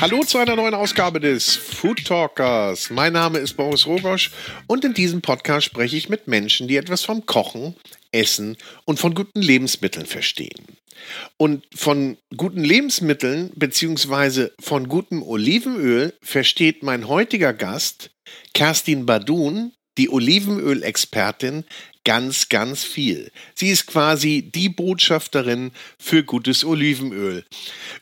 Hallo zu einer neuen Ausgabe des Food Talkers. Mein Name ist Boris Rogosch und in diesem Podcast spreche ich mit Menschen, die etwas vom Kochen, Essen und von guten Lebensmitteln verstehen. Und von guten Lebensmitteln bzw. von gutem Olivenöl versteht mein heutiger Gast, Kerstin Badun, die Olivenölexpertin, ganz, ganz viel. Sie ist quasi die Botschafterin für gutes Olivenöl.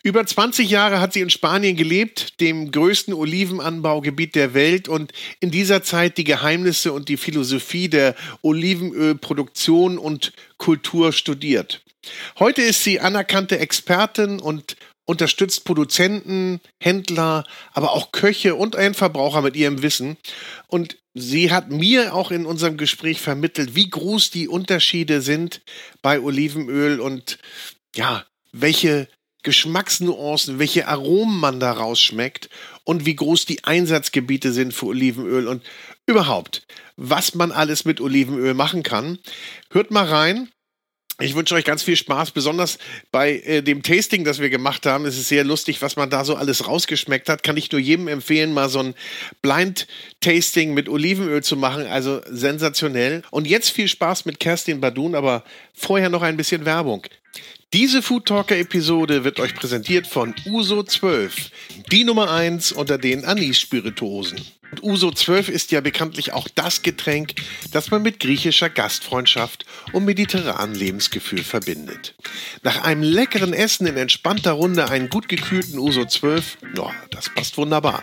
Über 20 Jahre hat sie in Spanien gelebt, dem größten Olivenanbaugebiet der Welt und in dieser Zeit die Geheimnisse und die Philosophie der Olivenölproduktion und Kultur studiert. Heute ist sie anerkannte Expertin und unterstützt Produzenten, Händler, aber auch Köche und Endverbraucher mit ihrem Wissen. Und sie hat mir auch in unserem Gespräch vermittelt, wie groß die Unterschiede sind bei Olivenöl und ja, welche Geschmacksnuancen, welche Aromen man daraus schmeckt und wie groß die Einsatzgebiete sind für Olivenöl und überhaupt, was man alles mit Olivenöl machen kann. Hört mal rein. Ich wünsche euch ganz viel Spaß, besonders bei äh, dem Tasting, das wir gemacht haben. Es ist sehr lustig, was man da so alles rausgeschmeckt hat. Kann ich nur jedem empfehlen, mal so ein Blind-Tasting mit Olivenöl zu machen. Also sensationell. Und jetzt viel Spaß mit Kerstin Badun, aber vorher noch ein bisschen Werbung. Diese Food Talker Episode wird euch präsentiert von Uso 12, die Nummer 1 unter den Anis-Spirituosen. Und Uso 12 ist ja bekanntlich auch das Getränk, das man mit griechischer Gastfreundschaft und mediterranem Lebensgefühl verbindet. Nach einem leckeren Essen in entspannter Runde einen gut gekühlten Uso 12, no, das passt wunderbar.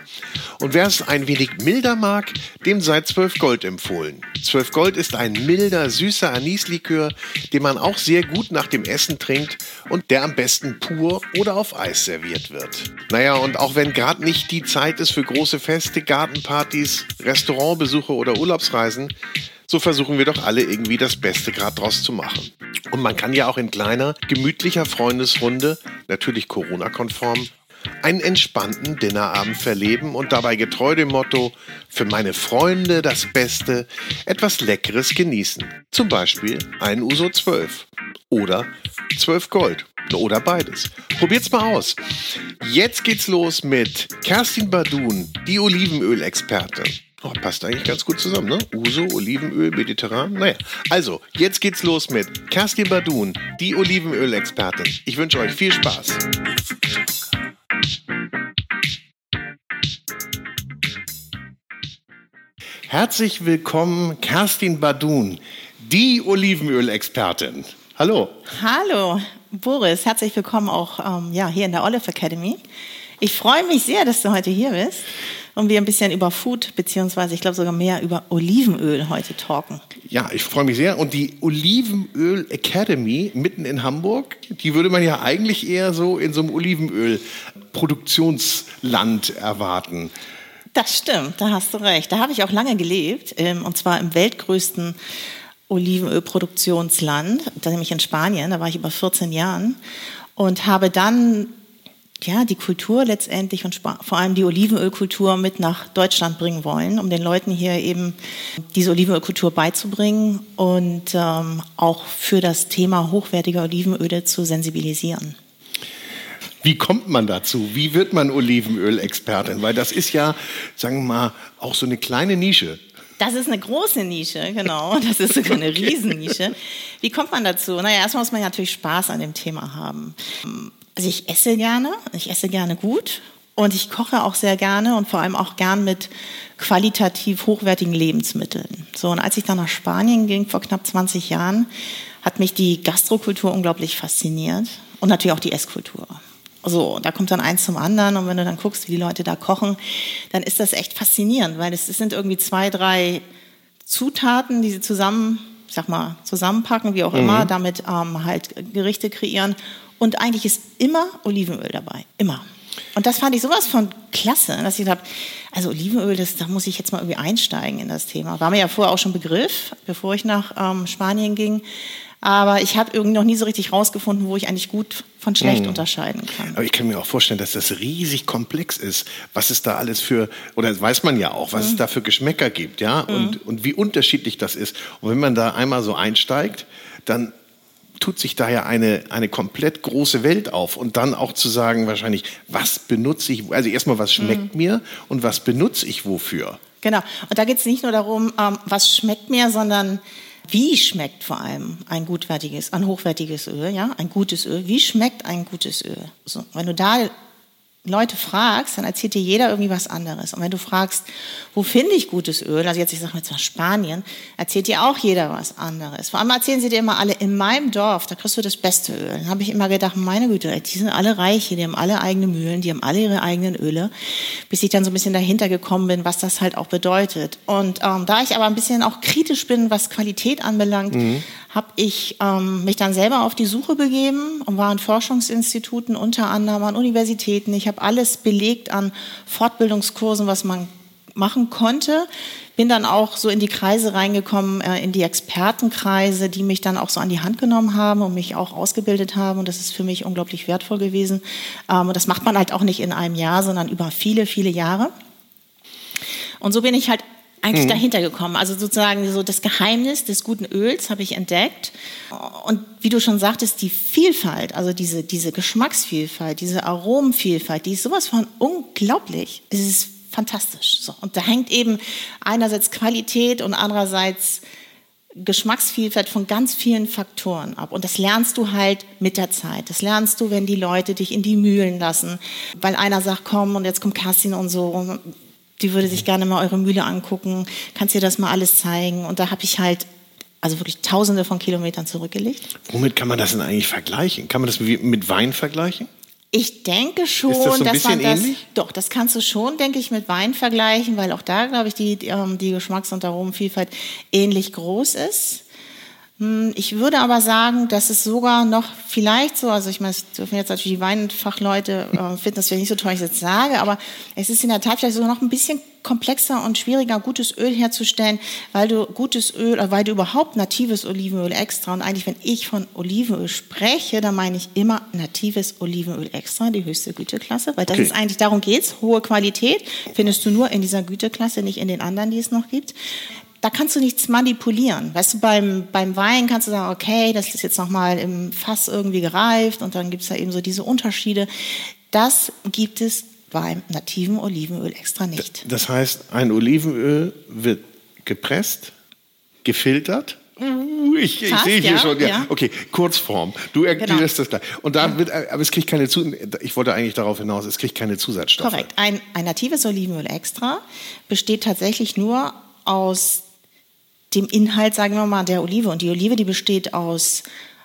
Und wer es ein wenig milder mag, dem sei 12 Gold empfohlen. 12 Gold ist ein milder, süßer Anislikör, den man auch sehr gut nach dem Essen trinkt und der am besten pur oder auf Eis serviert wird. Naja, und auch wenn gerade nicht die Zeit ist für große Feste, Gartenpartys, Partys, Restaurantbesuche oder Urlaubsreisen, so versuchen wir doch alle irgendwie das Beste gerade draus zu machen. Und man kann ja auch in kleiner, gemütlicher Freundesrunde, natürlich Corona-konform, einen entspannten Dinnerabend verleben und dabei getreu dem Motto für meine Freunde das Beste etwas Leckeres genießen. Zum Beispiel ein Uso 12 oder 12 Gold oder beides. Probiert's mal aus. Jetzt geht's los mit Kerstin Badun, die Olivenöl-Expertin. Oh, passt eigentlich ganz gut zusammen, ne? Uso, Olivenöl, Mediterran. Naja, also, jetzt geht's los mit Kerstin Badun, die Olivenöl-Expertin. Ich wünsche euch viel Spaß. Herzlich willkommen, Kerstin Badun, die Olivenöl-Expertin. Hallo. Hallo, Boris. Herzlich willkommen auch ähm, ja, hier in der Olive Academy. Ich freue mich sehr, dass du heute hier bist und wir ein bisschen über Food, beziehungsweise ich glaube sogar mehr über Olivenöl heute talken. Ja, ich freue mich sehr. Und die Olivenöl Academy mitten in Hamburg, die würde man ja eigentlich eher so in so einem Olivenöl-Produktionsland erwarten. Das stimmt, da hast du recht. Da habe ich auch lange gelebt, ähm, und zwar im weltgrößten Olivenölproduktionsland, nämlich in Spanien, da war ich über 14 Jahren und habe dann ja, die Kultur letztendlich und vor allem die Olivenölkultur mit nach Deutschland bringen wollen, um den Leuten hier eben diese Olivenölkultur beizubringen und ähm, auch für das Thema hochwertige Olivenöle zu sensibilisieren. Wie kommt man dazu? Wie wird man Olivenöl-Expertin? Weil das ist ja, sagen wir mal, auch so eine kleine Nische. Das ist eine große Nische, genau. Das ist sogar eine Riesennische. Wie kommt man dazu? Naja, erstmal muss man natürlich Spaß an dem Thema haben. Also ich esse gerne, ich esse gerne gut und ich koche auch sehr gerne und vor allem auch gern mit qualitativ hochwertigen Lebensmitteln. So, und als ich dann nach Spanien ging, vor knapp 20 Jahren, hat mich die Gastrokultur unglaublich fasziniert und natürlich auch die Esskultur. So, da kommt dann eins zum anderen und wenn du dann guckst, wie die Leute da kochen, dann ist das echt faszinierend, weil es, sind irgendwie zwei, drei Zutaten, die sie zusammen, ich sag mal, zusammenpacken, wie auch mhm. immer, damit ähm, halt Gerichte kreieren. Und eigentlich ist immer Olivenöl dabei, immer. Und das fand ich sowas von klasse, dass ich gedacht also Olivenöl, das, da muss ich jetzt mal irgendwie einsteigen in das Thema. War mir ja vorher auch schon Begriff, bevor ich nach ähm, Spanien ging. Aber ich habe irgendwie noch nie so richtig rausgefunden, wo ich eigentlich gut von schlecht mhm. unterscheiden kann. Aber ich kann mir auch vorstellen, dass das riesig komplex ist, was es da alles für, oder weiß man ja auch, was mhm. es da für Geschmäcker gibt, ja, mhm. und, und wie unterschiedlich das ist. Und wenn man da einmal so einsteigt, dann tut sich da ja eine, eine komplett große Welt auf. Und dann auch zu sagen, wahrscheinlich, was benutze ich, also erstmal, was schmeckt mhm. mir und was benutze ich wofür? Genau. Und da geht es nicht nur darum, ähm, was schmeckt mir, sondern wie schmeckt vor allem ein gutwertiges, ein hochwertiges Öl, ja, ein gutes Öl? Wie schmeckt ein gutes Öl? So, wenn du da Leute fragst, dann erzählt dir jeder irgendwie was anderes. Und wenn du fragst, wo finde ich gutes Öl, also jetzt, ich sage jetzt mal Spanien, erzählt dir auch jeder was anderes. Vor allem erzählen sie dir immer alle, in meinem Dorf, da kriegst du das beste Öl. Dann habe ich immer gedacht, meine Güte, die sind alle reich die haben alle eigene Mühlen, die haben alle ihre eigenen Öle, bis ich dann so ein bisschen dahinter gekommen bin, was das halt auch bedeutet. Und ähm, da ich aber ein bisschen auch kritisch bin, was Qualität anbelangt, mhm habe ich ähm, mich dann selber auf die Suche begeben und war an Forschungsinstituten, unter anderem an Universitäten. Ich habe alles belegt an Fortbildungskursen, was man machen konnte. Bin dann auch so in die Kreise reingekommen, äh, in die Expertenkreise, die mich dann auch so an die Hand genommen haben und mich auch ausgebildet haben. Und das ist für mich unglaublich wertvoll gewesen. Ähm, und das macht man halt auch nicht in einem Jahr, sondern über viele, viele Jahre. Und so bin ich halt eigentlich mhm. dahinter gekommen. Also sozusagen so das Geheimnis des guten Öls habe ich entdeckt. Und wie du schon sagtest, die Vielfalt, also diese, diese Geschmacksvielfalt, diese Aromenvielfalt, die ist sowas von unglaublich. Es ist fantastisch. So. Und da hängt eben einerseits Qualität und andererseits Geschmacksvielfalt von ganz vielen Faktoren ab. Und das lernst du halt mit der Zeit. Das lernst du, wenn die Leute dich in die Mühlen lassen. Weil einer sagt, komm, und jetzt kommt Kerstin und so die würde sich gerne mal eure Mühle angucken, kannst dir das mal alles zeigen. Und da habe ich halt also wirklich tausende von Kilometern zurückgelegt. Womit kann man das denn eigentlich vergleichen? Kann man das mit Wein vergleichen? Ich denke schon, Ist das so ein dass man das, ähnlich? doch, das kannst du schon, denke ich, mit Wein vergleichen, weil auch da, glaube ich, die, die, ähm, die Geschmacks- und Aromenvielfalt ähnlich groß ist. Hm, ich würde aber sagen, dass es sogar noch vielleicht so, also ich meine, es dürfen jetzt natürlich die Weinfachleute äh, finden, das wäre nicht so toll, ich jetzt sage, aber es ist in der Tat vielleicht sogar noch ein bisschen komplexer und schwieriger, gutes Öl herzustellen, weil du gutes Öl, äh, weil du überhaupt natives Olivenöl extra und eigentlich, wenn ich von Olivenöl spreche, dann meine ich immer natives Olivenöl extra, die höchste Güteklasse, weil das okay. ist eigentlich, darum geht's, hohe Qualität findest du nur in dieser Güteklasse, nicht in den anderen, die es noch gibt da kannst du nichts manipulieren. Weißt du, beim, beim Wein kannst du sagen, okay, das ist jetzt nochmal im Fass irgendwie gereift und dann gibt es da eben so diese Unterschiede. Das gibt es beim nativen Olivenöl extra nicht. Das heißt, ein Olivenöl wird gepresst, gefiltert. Uh, ich, ich sehe hier ja, schon, ja. ja. Okay, Kurzform. Du erklärst genau. das gleich. Und da wird, aber es kriegt keine Zus ich wollte eigentlich darauf hinaus, es kriegt keine Zusatzstoffe. Korrekt. Ein, ein natives Olivenöl extra besteht tatsächlich nur aus dem Inhalt, sagen wir mal, der Olive. Und die Olive, die besteht aus,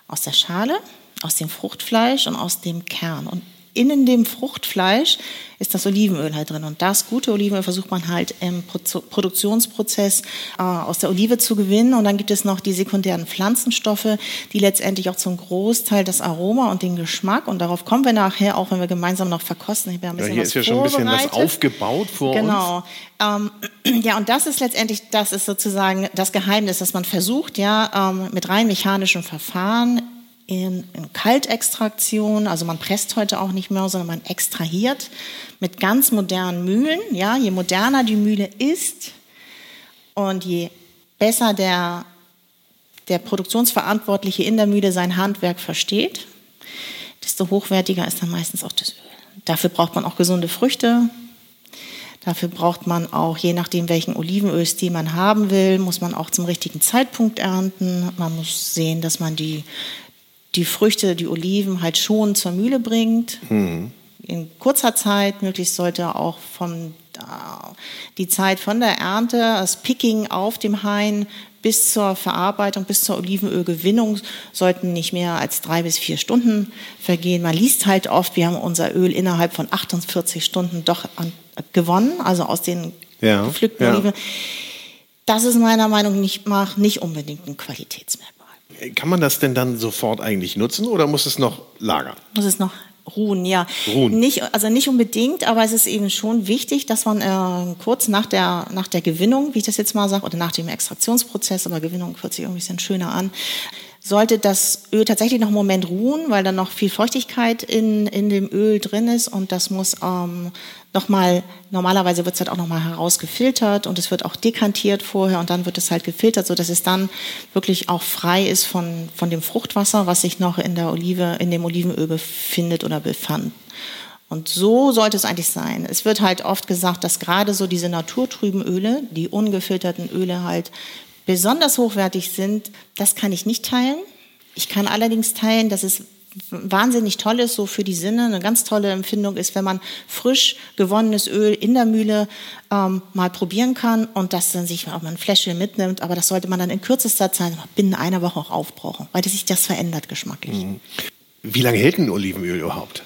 aus der Schale, aus dem Fruchtfleisch und aus dem Kern. Und innen dem Fruchtfleisch ist das Olivenöl halt drin. Und das gute Olivenöl versucht man halt im Produktionsprozess äh, aus der Olive zu gewinnen. Und dann gibt es noch die sekundären Pflanzenstoffe, die letztendlich auch zum Großteil das Aroma und den Geschmack, und darauf kommen wir nachher, auch wenn wir gemeinsam noch verkosten. Ich ein bisschen ja, hier ist ja schon ein bisschen was aufgebaut vor genau. uns. Genau. Ähm, ja, und das ist letztendlich, das ist sozusagen das Geheimnis, dass man versucht, ja, ähm, mit rein mechanischen Verfahren in, in Kaltextraktion, also man presst heute auch nicht mehr, sondern man extrahiert mit ganz modernen Mühlen. Ja, je moderner die Mühle ist und je besser der, der Produktionsverantwortliche in der Mühle sein Handwerk versteht, desto hochwertiger ist dann meistens auch das Öl. Dafür braucht man auch gesunde Früchte. Dafür braucht man auch, je nachdem, welchen Olivenölstil man haben will, muss man auch zum richtigen Zeitpunkt ernten. Man muss sehen, dass man die die Früchte, die Oliven halt schon zur Mühle bringt. Mhm. In kurzer Zeit, möglichst sollte auch von die Zeit von der Ernte, das Picking auf dem Hain bis zur Verarbeitung, bis zur Olivenölgewinnung sollten nicht mehr als drei bis vier Stunden vergehen. Man liest halt oft, wir haben unser Öl innerhalb von 48 Stunden doch an, gewonnen, also aus den ja, gepflückten ja. Oliven. Das ist meiner Meinung nach nicht unbedingt ein Qualitätsmerkmal. Kann man das denn dann sofort eigentlich nutzen oder muss es noch lagern? Muss es noch ruhen, ja. Ruhen. Nicht, also nicht unbedingt, aber es ist eben schon wichtig, dass man äh, kurz nach der, nach der Gewinnung, wie ich das jetzt mal sage, oder nach dem Extraktionsprozess, aber Gewinnung hört sich irgendwie ein bisschen schöner an, sollte das Öl tatsächlich noch einen Moment ruhen, weil dann noch viel Feuchtigkeit in, in dem Öl drin ist und das muss ähm, nochmal, normalerweise wird es halt auch nochmal herausgefiltert und es wird auch dekantiert vorher und dann wird es halt gefiltert, so dass es dann wirklich auch frei ist von, von dem Fruchtwasser, was sich noch in der Olive, in dem Olivenöl befindet oder befand. Und so sollte es eigentlich sein. Es wird halt oft gesagt, dass gerade so diese naturtrüben Öle, die ungefilterten Öle halt besonders hochwertig sind. Das kann ich nicht teilen. Ich kann allerdings teilen, dass es wahnsinnig toll ist, so für die Sinne, eine ganz tolle Empfindung ist, wenn man frisch gewonnenes Öl in der Mühle ähm, mal probieren kann und das dann sich auch mal ein Fläschchen mitnimmt. Aber das sollte man dann in kürzester Zeit, binnen einer Woche auch aufbrauchen, weil sich das verändert geschmacklich. Mhm. Wie lange hält ein Olivenöl überhaupt?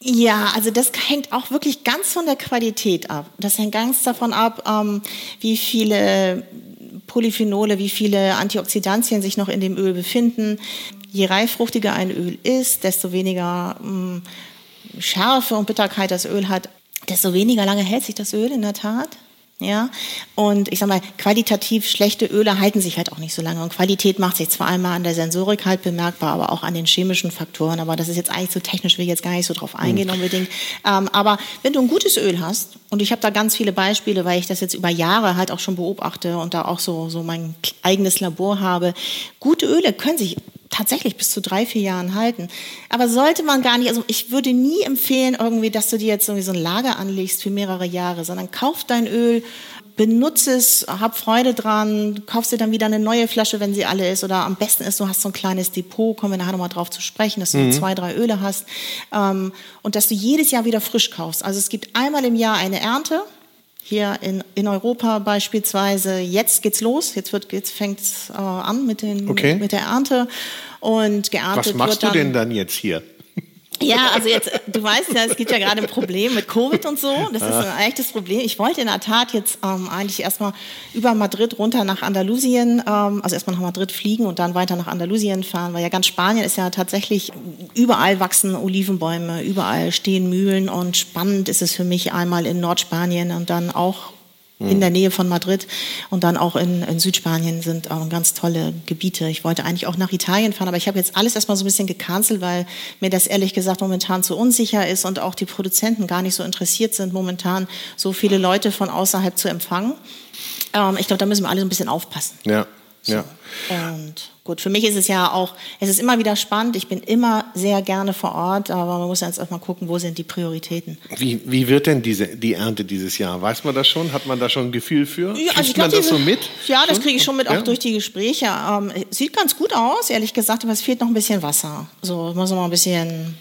Ja, also das hängt auch wirklich ganz von der Qualität ab. Das hängt ganz davon ab, ähm, wie viele Polyphenole, wie viele Antioxidantien sich noch in dem Öl befinden. Je reifruchtiger ein Öl ist, desto weniger mh, mm, Schärfe und Bitterkeit das Öl hat, desto weniger lange hält sich das Öl in der Tat. Ja, und ich sag mal, qualitativ schlechte Öle halten sich halt auch nicht so lange. Und Qualität macht sich zwar einmal an der Sensorik halt bemerkbar, aber auch an den chemischen Faktoren. Aber das ist jetzt eigentlich so technisch, will ich jetzt gar nicht so drauf eingehen mhm. unbedingt. Ähm, aber wenn du ein gutes Öl hast, und ich habe da ganz viele Beispiele, weil ich das jetzt über Jahre halt auch schon beobachte und da auch so, so mein eigenes Labor habe, gute Öle können sich tatsächlich bis zu drei, vier Jahren halten. Aber sollte man gar nicht, also ich würde nie empfehlen irgendwie, dass du dir jetzt irgendwie so ein Lager anlegst für mehrere Jahre, sondern kauf dein Öl, benutze es, hab Freude dran, kaufst dir dann wieder eine neue Flasche, wenn sie alle ist. Oder am besten ist, du hast so ein kleines Depot, kommen wir nachher nochmal drauf zu sprechen, dass du mhm. zwei, drei Öle hast. Ähm, und dass du jedes Jahr wieder frisch kaufst. Also es gibt einmal im Jahr eine Ernte, hier in, in Europa beispielsweise, jetzt geht's los, jetzt, wird, jetzt fängt's äh, an mit, den, okay. mit, mit, der Ernte und geerntet Was machst wird dann, du denn dann jetzt hier? Ja, also jetzt, du weißt ja, es gibt ja gerade ein Problem mit Covid und so. Das ist ein echtes Problem. Ich wollte in der Tat jetzt ähm, eigentlich erstmal über Madrid runter nach Andalusien, ähm, also erstmal nach Madrid fliegen und dann weiter nach Andalusien fahren, weil ja ganz Spanien ist ja tatsächlich, überall wachsen Olivenbäume, überall stehen Mühlen und spannend ist es für mich einmal in Nordspanien und dann auch in der Nähe von Madrid und dann auch in, in, Südspanien sind auch ganz tolle Gebiete. Ich wollte eigentlich auch nach Italien fahren, aber ich habe jetzt alles erstmal so ein bisschen gecancelt, weil mir das ehrlich gesagt momentan zu unsicher ist und auch die Produzenten gar nicht so interessiert sind, momentan so viele Leute von außerhalb zu empfangen. Ähm, ich glaube, da müssen wir alle so ein bisschen aufpassen. Ja. So. Ja. Und gut, für mich ist es ja auch, es ist immer wieder spannend. Ich bin immer sehr gerne vor Ort, aber man muss jetzt erstmal gucken, wo sind die Prioritäten. Wie, wie wird denn diese, die Ernte dieses Jahr? Weiß man das schon? Hat man da schon ein Gefühl für? Ja, also man das so mit? Ja, das kriege ich schon mit, ja. auch durch die Gespräche. Ähm, sieht ganz gut aus, ehrlich gesagt, aber es fehlt noch ein bisschen Wasser. So, muss noch mal ein bisschen,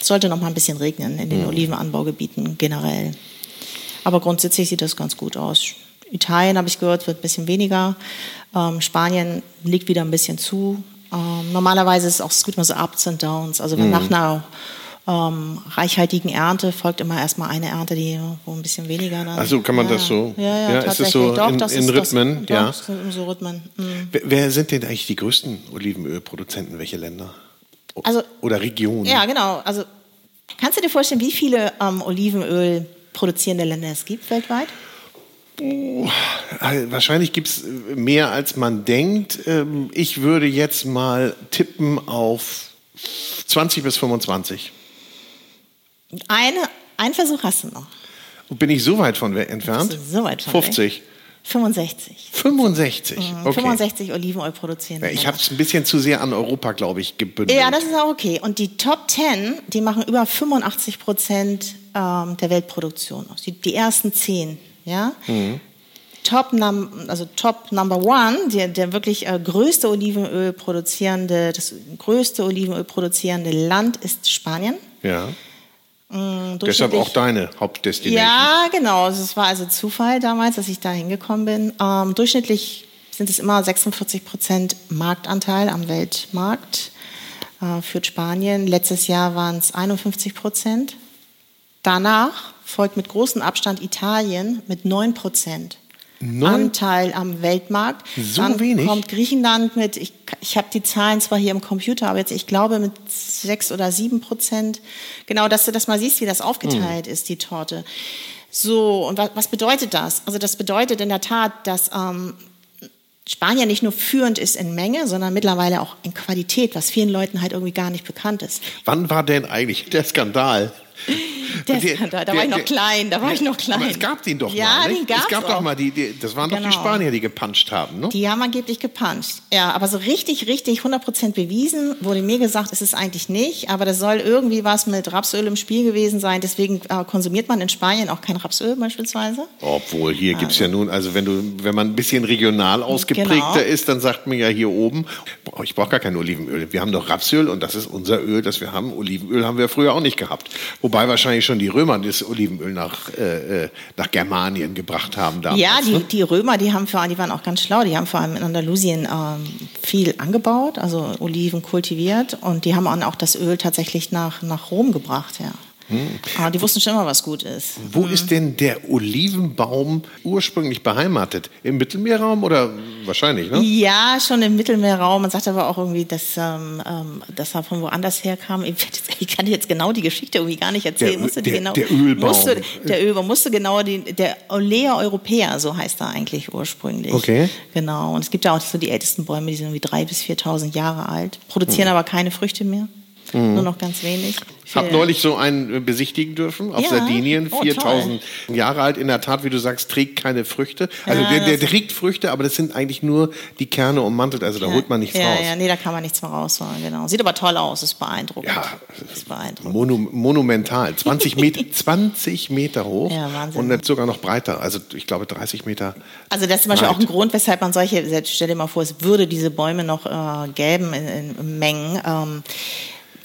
sollte noch mal ein bisschen regnen in den mhm. Olivenanbaugebieten generell. Aber grundsätzlich sieht das ganz gut aus. Italien, habe ich gehört, wird ein bisschen weniger. Ähm, Spanien liegt wieder ein bisschen zu. Ähm, normalerweise ist es auch, es gibt immer so Ups und Downs. Also mhm. nach einer ähm, reichhaltigen Ernte folgt immer erstmal eine Ernte, die wo ein bisschen weniger. Dann, also kann man ja, das so? Ja, ja, ja ist es so doch, in, in Rhythmen? Das, ja. Doch, so Rhythmen. Mhm. Wer, wer sind denn eigentlich die größten Olivenölproduzenten? Welche Länder? Also, Oder Regionen? Ja, genau. Also kannst du dir vorstellen, wie viele ähm, Olivenöl produzierende Länder es gibt weltweit? Oh, wahrscheinlich gibt es mehr, als man denkt. Ähm, ich würde jetzt mal tippen auf 20 bis 25. Eine, einen Versuch hast du noch. Bin ich so weit von entfernt? So weit von 50. Weg? 65. 65. Mhm, okay. 65 Olivenöl produzieren. Ja, ich habe es ein bisschen zu sehr an Europa, glaube ich, gebündelt. Ja, das ist auch okay. Und die Top 10, die machen über 85 Prozent ähm, der Weltproduktion aus. Die, die ersten 10 ja. Mhm. Top, also Top Number One, der, der wirklich äh, größte Olivenöl produzierende, das größte Olivenöl produzierende Land ist Spanien. Ja. Mhm, Deshalb auch deine Hauptdestination. Ja, genau. Es war also Zufall damals, dass ich da hingekommen bin. Ähm, durchschnittlich sind es immer 46 Prozent Marktanteil am Weltmarkt. Äh, führt Spanien. Letztes Jahr waren es 51 Prozent. Danach folgt mit großem Abstand Italien mit 9 Prozent. Anteil am Weltmarkt. So Dann wenig? kommt Griechenland mit, ich, ich habe die Zahlen zwar hier im Computer, aber jetzt, ich glaube, mit 6 oder 7 Prozent. Genau, dass du das mal siehst, wie das aufgeteilt mhm. ist, die Torte. So, und was, was bedeutet das? Also das bedeutet in der Tat, dass ähm, Spanien nicht nur führend ist in Menge, sondern mittlerweile auch in Qualität, was vielen Leuten halt irgendwie gar nicht bekannt ist. Wann war denn eigentlich der Skandal? Der Skandal, da war ich noch klein, da war ich noch klein. Aber es gab den doch ja, mal. den gab's es gab auch. doch mal die, die das waren doch Genau. die Spanier, die gepuncht haben, ne? Die haben angeblich gepuncht. Ja, aber so richtig, richtig 100% bewiesen wurde mir gesagt, ist es eigentlich nicht. Aber das soll irgendwie was mit Rapsöl im Spiel gewesen sein. Deswegen äh, konsumiert man in Spanien auch kein Rapsöl beispielsweise. Obwohl hier gibt's ja nun, also wenn du, wenn man ein bisschen regional ausgeprägter Genau. ist, dann sagt man ja hier oben, ich brauche gar kein Olivenöl. Wir haben doch Rapsöl und das ist unser Öl, das wir haben. Olivenöl haben wir früher auch nicht gehabt. Wobei wahrscheinlich schon die Römer das Olivenöl nach, äh, äh, nach Germanien gebracht haben damals. Ja, die, ne? die Römer, die haben vor, die waren auch ganz schlau. Die haben vor allem in Andalusien ähm, viel angebaut, also Oliven kultiviert und die haben dann auch das Öl tatsächlich nach, nach Rom gebracht, ja. Aber die wussten schon immer, was gut ist. Wo ist denn der Olivenbaum ursprünglich beheimatet? Im Mittelmeerraum oder wahrscheinlich, ne? Ja, schon im Mittelmeerraum. Man sagt aber auch irgendwie, dass, ähm, ähm, dass er von woanders herkam. Ich, ich kann dir jetzt genau die Geschichte irgendwie gar nicht erzählen. Der musste der- genau, der Ölbaum. Musste, der Ölbaum musste genau die, der Olea Europäer, so heißt er eigentlich ursprünglich. Okay. Genau. Und es gibt ja auch so die ältesten Bäume, die sind irgendwie 3.000 bis 4.000 Jahre alt, produzieren aber keine Früchte mehr. Nur noch ganz wenig. Ich habe neulich so einen äh, besichtigen dürfen auf Ja. Sardinien, Oh, 4000 Jahre alt. In der Tat, wie du sagst, trägt keine Früchte. Also Ja, der, der trägt Früchte, aber das sind eigentlich nur die Kerne ummantelt. Also da holt man nichts ja, raus. Ja, nee, da kann man nichts mehr rausholen, genau. Sieht aber toll aus, ist beeindruckend. Ja. ist beeindruckend. Mono, monumental. 20 Meter, 20 Meter hoch Ja, und sogar noch breiter. Also ich glaube 30 Meter. Also das ist zum Beispiel breit. auch ein Grund, weshalb man solche, stell dir mal vor, es würde diese Bäume noch äh, gäben in, in Mengen, ähm,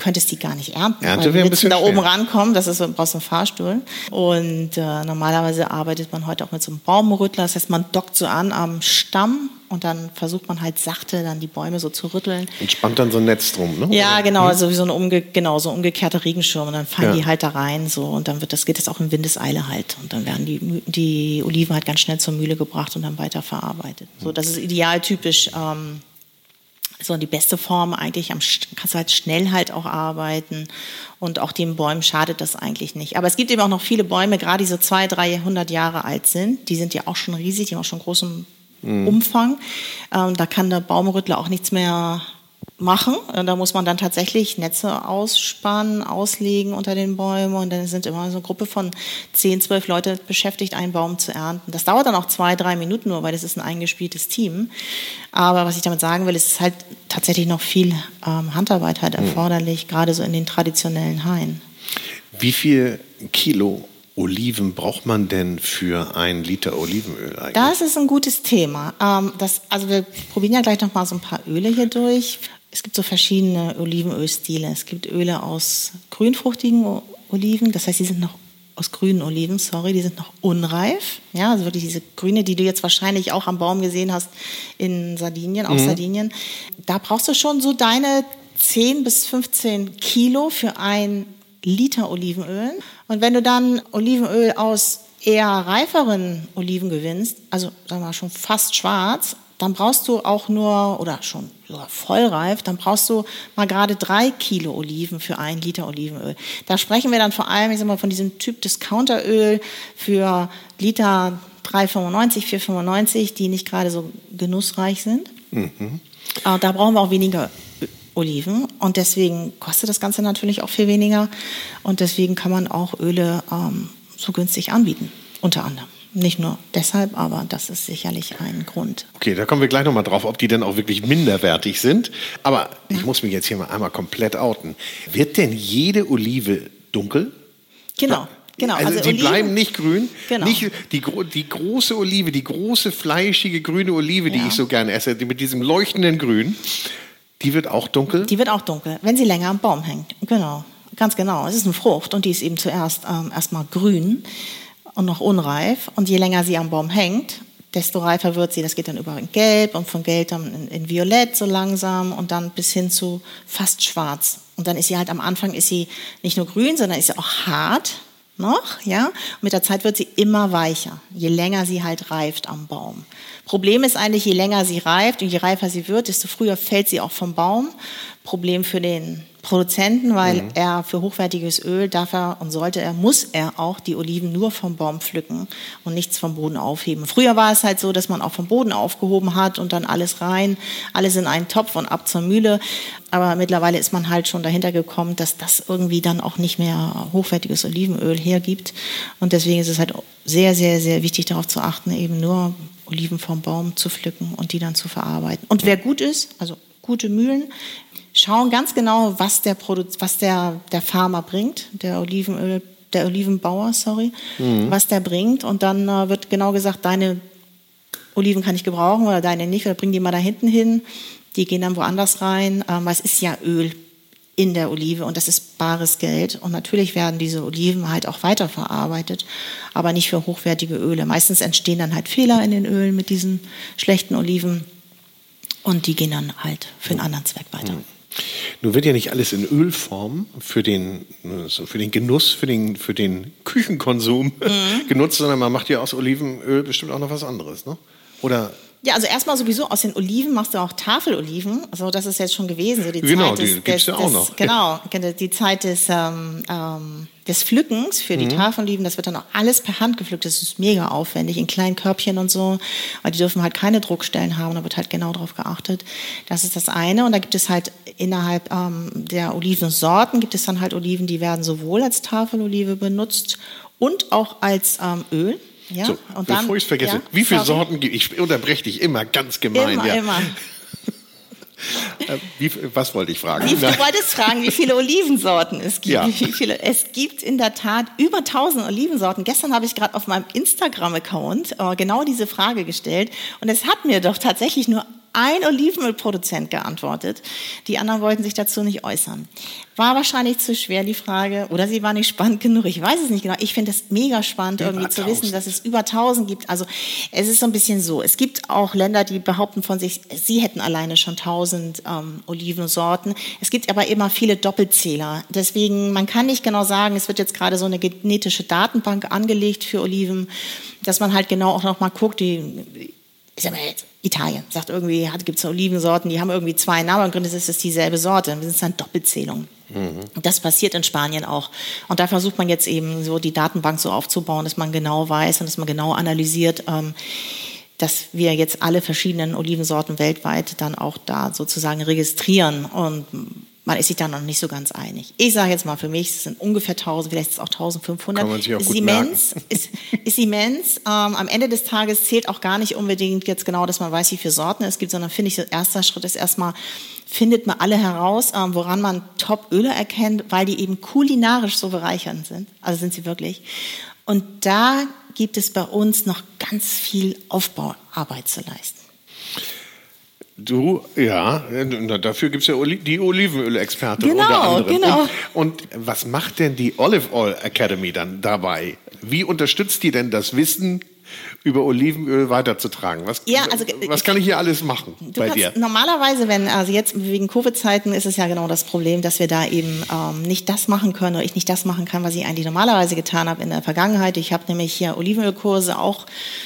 könntest die gar nicht ernten. Ernte weil ein bisschen da oben schwer. rankommen, das ist so, brauchst du einen Fahrstuhl. Und äh, normalerweise arbeitet man heute auch mit so einem Baumrüttler, das heißt, man dockt so an am Stamm und dann versucht man halt sachte dann die Bäume so zu rütteln. Und spannt dann so ein Netz drum, ne? Ja, genau, also wie so ein umge genau, so umgekehrter Regenschirm und dann fallen Ja. die halt da rein so und dann wird das geht das auch in Windeseile halt und dann werden die die Oliven halt ganz schnell zur Mühle gebracht und dann weiter verarbeitet. So, das ist idealtypisch ähm, so die beste Form eigentlich am kannst du halt schnell halt auch arbeiten und auch den Bäumen schadet das eigentlich nicht. Aber es gibt eben auch noch viele Bäume, gerade die so 200, 300 Jahre alt sind, die sind ja auch schon riesig, die haben auch schon großen Umfang. Ähm, da kann der Baumrüttler auch nichts mehr machen. Äh, Da muss man dann tatsächlich Netze ausspannen, auslegen unter den Bäumen und dann sind immer so eine Gruppe von 10, 12 Leute beschäftigt, einen Baum zu ernten. Das dauert dann auch zwei, drei Minuten nur, weil das ist ein eingespieltes Team. Aber was ich damit sagen will, ist, es ist halt tatsächlich noch viel ähm, Handarbeit halt erforderlich, gerade so in den traditionellen Hainen. Wie viel Kilo Oliven braucht man denn für ein Liter Olivenöl eigentlich? Das ist ein gutes Thema. Ähm, das, also wir probieren ja gleich noch mal so ein paar Öle hier durch. Es gibt so verschiedene Olivenölstile. Es gibt Öle aus grünfruchtigen Oliven, das heißt, die sind noch aus grünen Oliven, sorry, die sind noch unreif. Ja, also wirklich diese grüne, die du jetzt wahrscheinlich auch am Baum gesehen hast in Sardinien, auf Sardinien. Da brauchst du schon so deine 10 bis 15 Kilo für ein Liter Olivenöl. Und wenn du dann Olivenöl aus eher reiferen Oliven gewinnst, also sagen wir mal schon fast schwarz, dann brauchst du auch nur, oder schon sogar vollreif, dann brauchst du mal gerade drei Kilo Oliven für ein Liter Olivenöl. Da sprechen wir dann vor allem, ich sag mal, von diesem Typ Discounteröl für Liter 3,95, 4,95, die nicht gerade so genussreich sind. Äh, Da brauchen wir auch weniger Oliven und deswegen kostet das Ganze natürlich auch viel weniger und deswegen kann man auch Öle ähm, so günstig anbieten, unter anderem. Nicht nur deshalb, aber das ist sicherlich ein Grund. Okay, da kommen wir gleich nochmal drauf, ob die denn auch wirklich minderwertig sind. Aber ich muss mich jetzt hier mal einmal komplett outen. Wird denn jede Olive dunkel? Genau, genau. Also, die Oliven- bleiben nicht grün. Genau. Nicht die, die große Olive, die große fleischige grüne Olive, die Ja. ich so gerne esse, die mit diesem leuchtenden Grün, die wird auch dunkel. Die wird auch dunkel, wenn sie länger am Baum hängt. Genau, ganz genau. Es ist eine Frucht und die ist eben zuerst ähm, erstmal grün und noch unreif. Und je länger sie am Baum hängt, desto reifer wird sie. Das geht dann über in Gelb und von Gelb dann in, in Violett so langsam und dann bis hin zu fast schwarz. Und dann ist sie halt am Anfang ist sie nicht nur grün, sondern ist sie auch hart noch, ja. Und mit der Zeit wird sie immer weicher, je länger sie halt reift am Baum. Problem ist eigentlich, je länger sie reift und je reifer sie wird, desto früher fällt sie auch vom Baum, Problem für den Produzenten, weil mhm. er für hochwertiges Öl darf er und sollte er, muss er auch die Oliven nur vom Baum pflücken und nichts vom Boden aufheben. Früher war es halt so, dass man auch vom Boden aufgehoben hat und dann alles rein, alles in einen Topf und ab zur Mühle. Aber mittlerweile ist man halt schon dahinter gekommen, dass das irgendwie dann auch nicht mehr hochwertiges Olivenöl hergibt. Und deswegen ist es halt sehr, sehr, sehr wichtig darauf zu achten, eben nur Oliven vom Baum zu pflücken und die dann zu verarbeiten. Und wer gut ist, also gute Mühlen, schauen ganz genau, was der, Produ was der, der Farmer bringt, der Olivenöl, der Olivenbauer, sorry, mhm. was der bringt. Und dann äh, wird genau gesagt, deine Oliven kann ich gebrauchen oder deine nicht, oder bring die mal da hinten hin. Die gehen dann woanders rein, ähm, weil es ist ja Öl in der Olive und das ist bares Geld. Und natürlich werden diese Oliven halt auch weiterverarbeitet, aber nicht für hochwertige Öle. Meistens entstehen dann halt Fehler in den Ölen mit diesen schlechten Oliven und die gehen dann halt für einen anderen Zweck weiter. Mhm. Nun wird ja nicht alles in Ölform für den, für den Genuss, für den, für den Küchenkonsum mhm. genutzt, sondern man macht ja aus Olivenöl bestimmt auch noch was anderes, ne? Oder ja, also erstmal sowieso aus den Oliven machst du auch Tafeloliven. Also das ist jetzt schon gewesen. So die genau, Zeit des, die gibt's ja auch des, noch. Genau, die Zeit des, ähm, ähm, des Pflückens für die mhm. Tafeloliven. Das wird dann auch alles per Hand gepflückt. Das ist mega aufwendig in kleinen Körbchen und so. Weil die dürfen halt keine Druckstellen haben. Da wird halt genau darauf geachtet. Das ist das eine. Und da gibt es halt innerhalb ähm, der Olivensorten gibt es dann halt Oliven, die werden sowohl als Tafelolive benutzt und auch als ähm, Öl. Ja, so, und dann, bevor ich es vergesse, ja, wie viele sorry. Sorten gibt es? Ich unterbreche dich immer ganz gemein. Immer, ja. immer. Äh, wie, was wollte ich fragen? Wie, du wolltest fragen, wie viele Olivensorten es gibt. Ja. Wie viele, es gibt in der Tat über 1000 Olivensorten. Gestern habe ich gerade auf meinem Instagram-Account äh, genau diese Frage gestellt und es hat mir doch tatsächlich nur ein Olivenölproduzent geantwortet. Die anderen wollten sich dazu nicht äußern. War wahrscheinlich zu schwer die Frage oder sie war nicht spannend genug. Ich weiß es nicht genau. Ich finde es mega spannend, über irgendwie 1000. zu wissen, dass es über 1000 gibt. Also es ist so ein bisschen so. Es gibt auch Länder, die behaupten von sich, sie hätten alleine schon 1000 ähm, Olivensorten. Es gibt aber immer viele Doppelzähler. Deswegen, man kann nicht genau sagen, es wird jetzt gerade so eine genetische Datenbank angelegt für Oliven, dass man halt genau auch noch mal guckt, die ich sag mal jetzt, Italien sagt irgendwie, gibt es Olivensorten, die haben irgendwie zwei Namen, und ist es dieselbe Sorte. Das ist dann Doppelzählung. Mhm. Das passiert in Spanien auch. Und da versucht man jetzt eben so die Datenbank so aufzubauen, dass man genau weiß und dass man genau analysiert, ähm, dass wir jetzt alle verschiedenen Olivensorten weltweit dann auch da sozusagen registrieren. Und man ist sich da noch nicht so ganz einig. Ich sage jetzt mal für mich, es sind ungefähr 1000, vielleicht ist es auch 1500. Kann man sich auch ist gut immens, ist, ist immens. Ähm, am Ende des Tages zählt auch gar nicht unbedingt jetzt genau, dass man weiß, wie viele Sorten es gibt, sondern finde ich, der erste Schritt ist erstmal, findet man alle heraus, ähm, woran man Top-Öle erkennt, weil die eben kulinarisch so bereichernd sind. Also sind sie wirklich. Und da gibt es bei uns noch ganz viel Aufbauarbeit zu leisten. Du, ja, dafür gibt es ja Oli die Olivenöl-Experte genau, unter anderem. Genau. Und, und was macht denn die Olive Oil Academy dann dabei? Wie unterstützt die denn das Wissen über Olivenöl weiterzutragen. Was, ja, also, was kann ich hier alles machen bei kannst, dir? Normalerweise, wenn, also jetzt wegen Covid-Zeiten ist es ja genau das Problem, dass wir da eben ähm, nicht das machen können oder ich nicht das machen kann, was ich eigentlich normalerweise getan habe in der Vergangenheit. Ich habe nämlich hier Olivenölkurse auch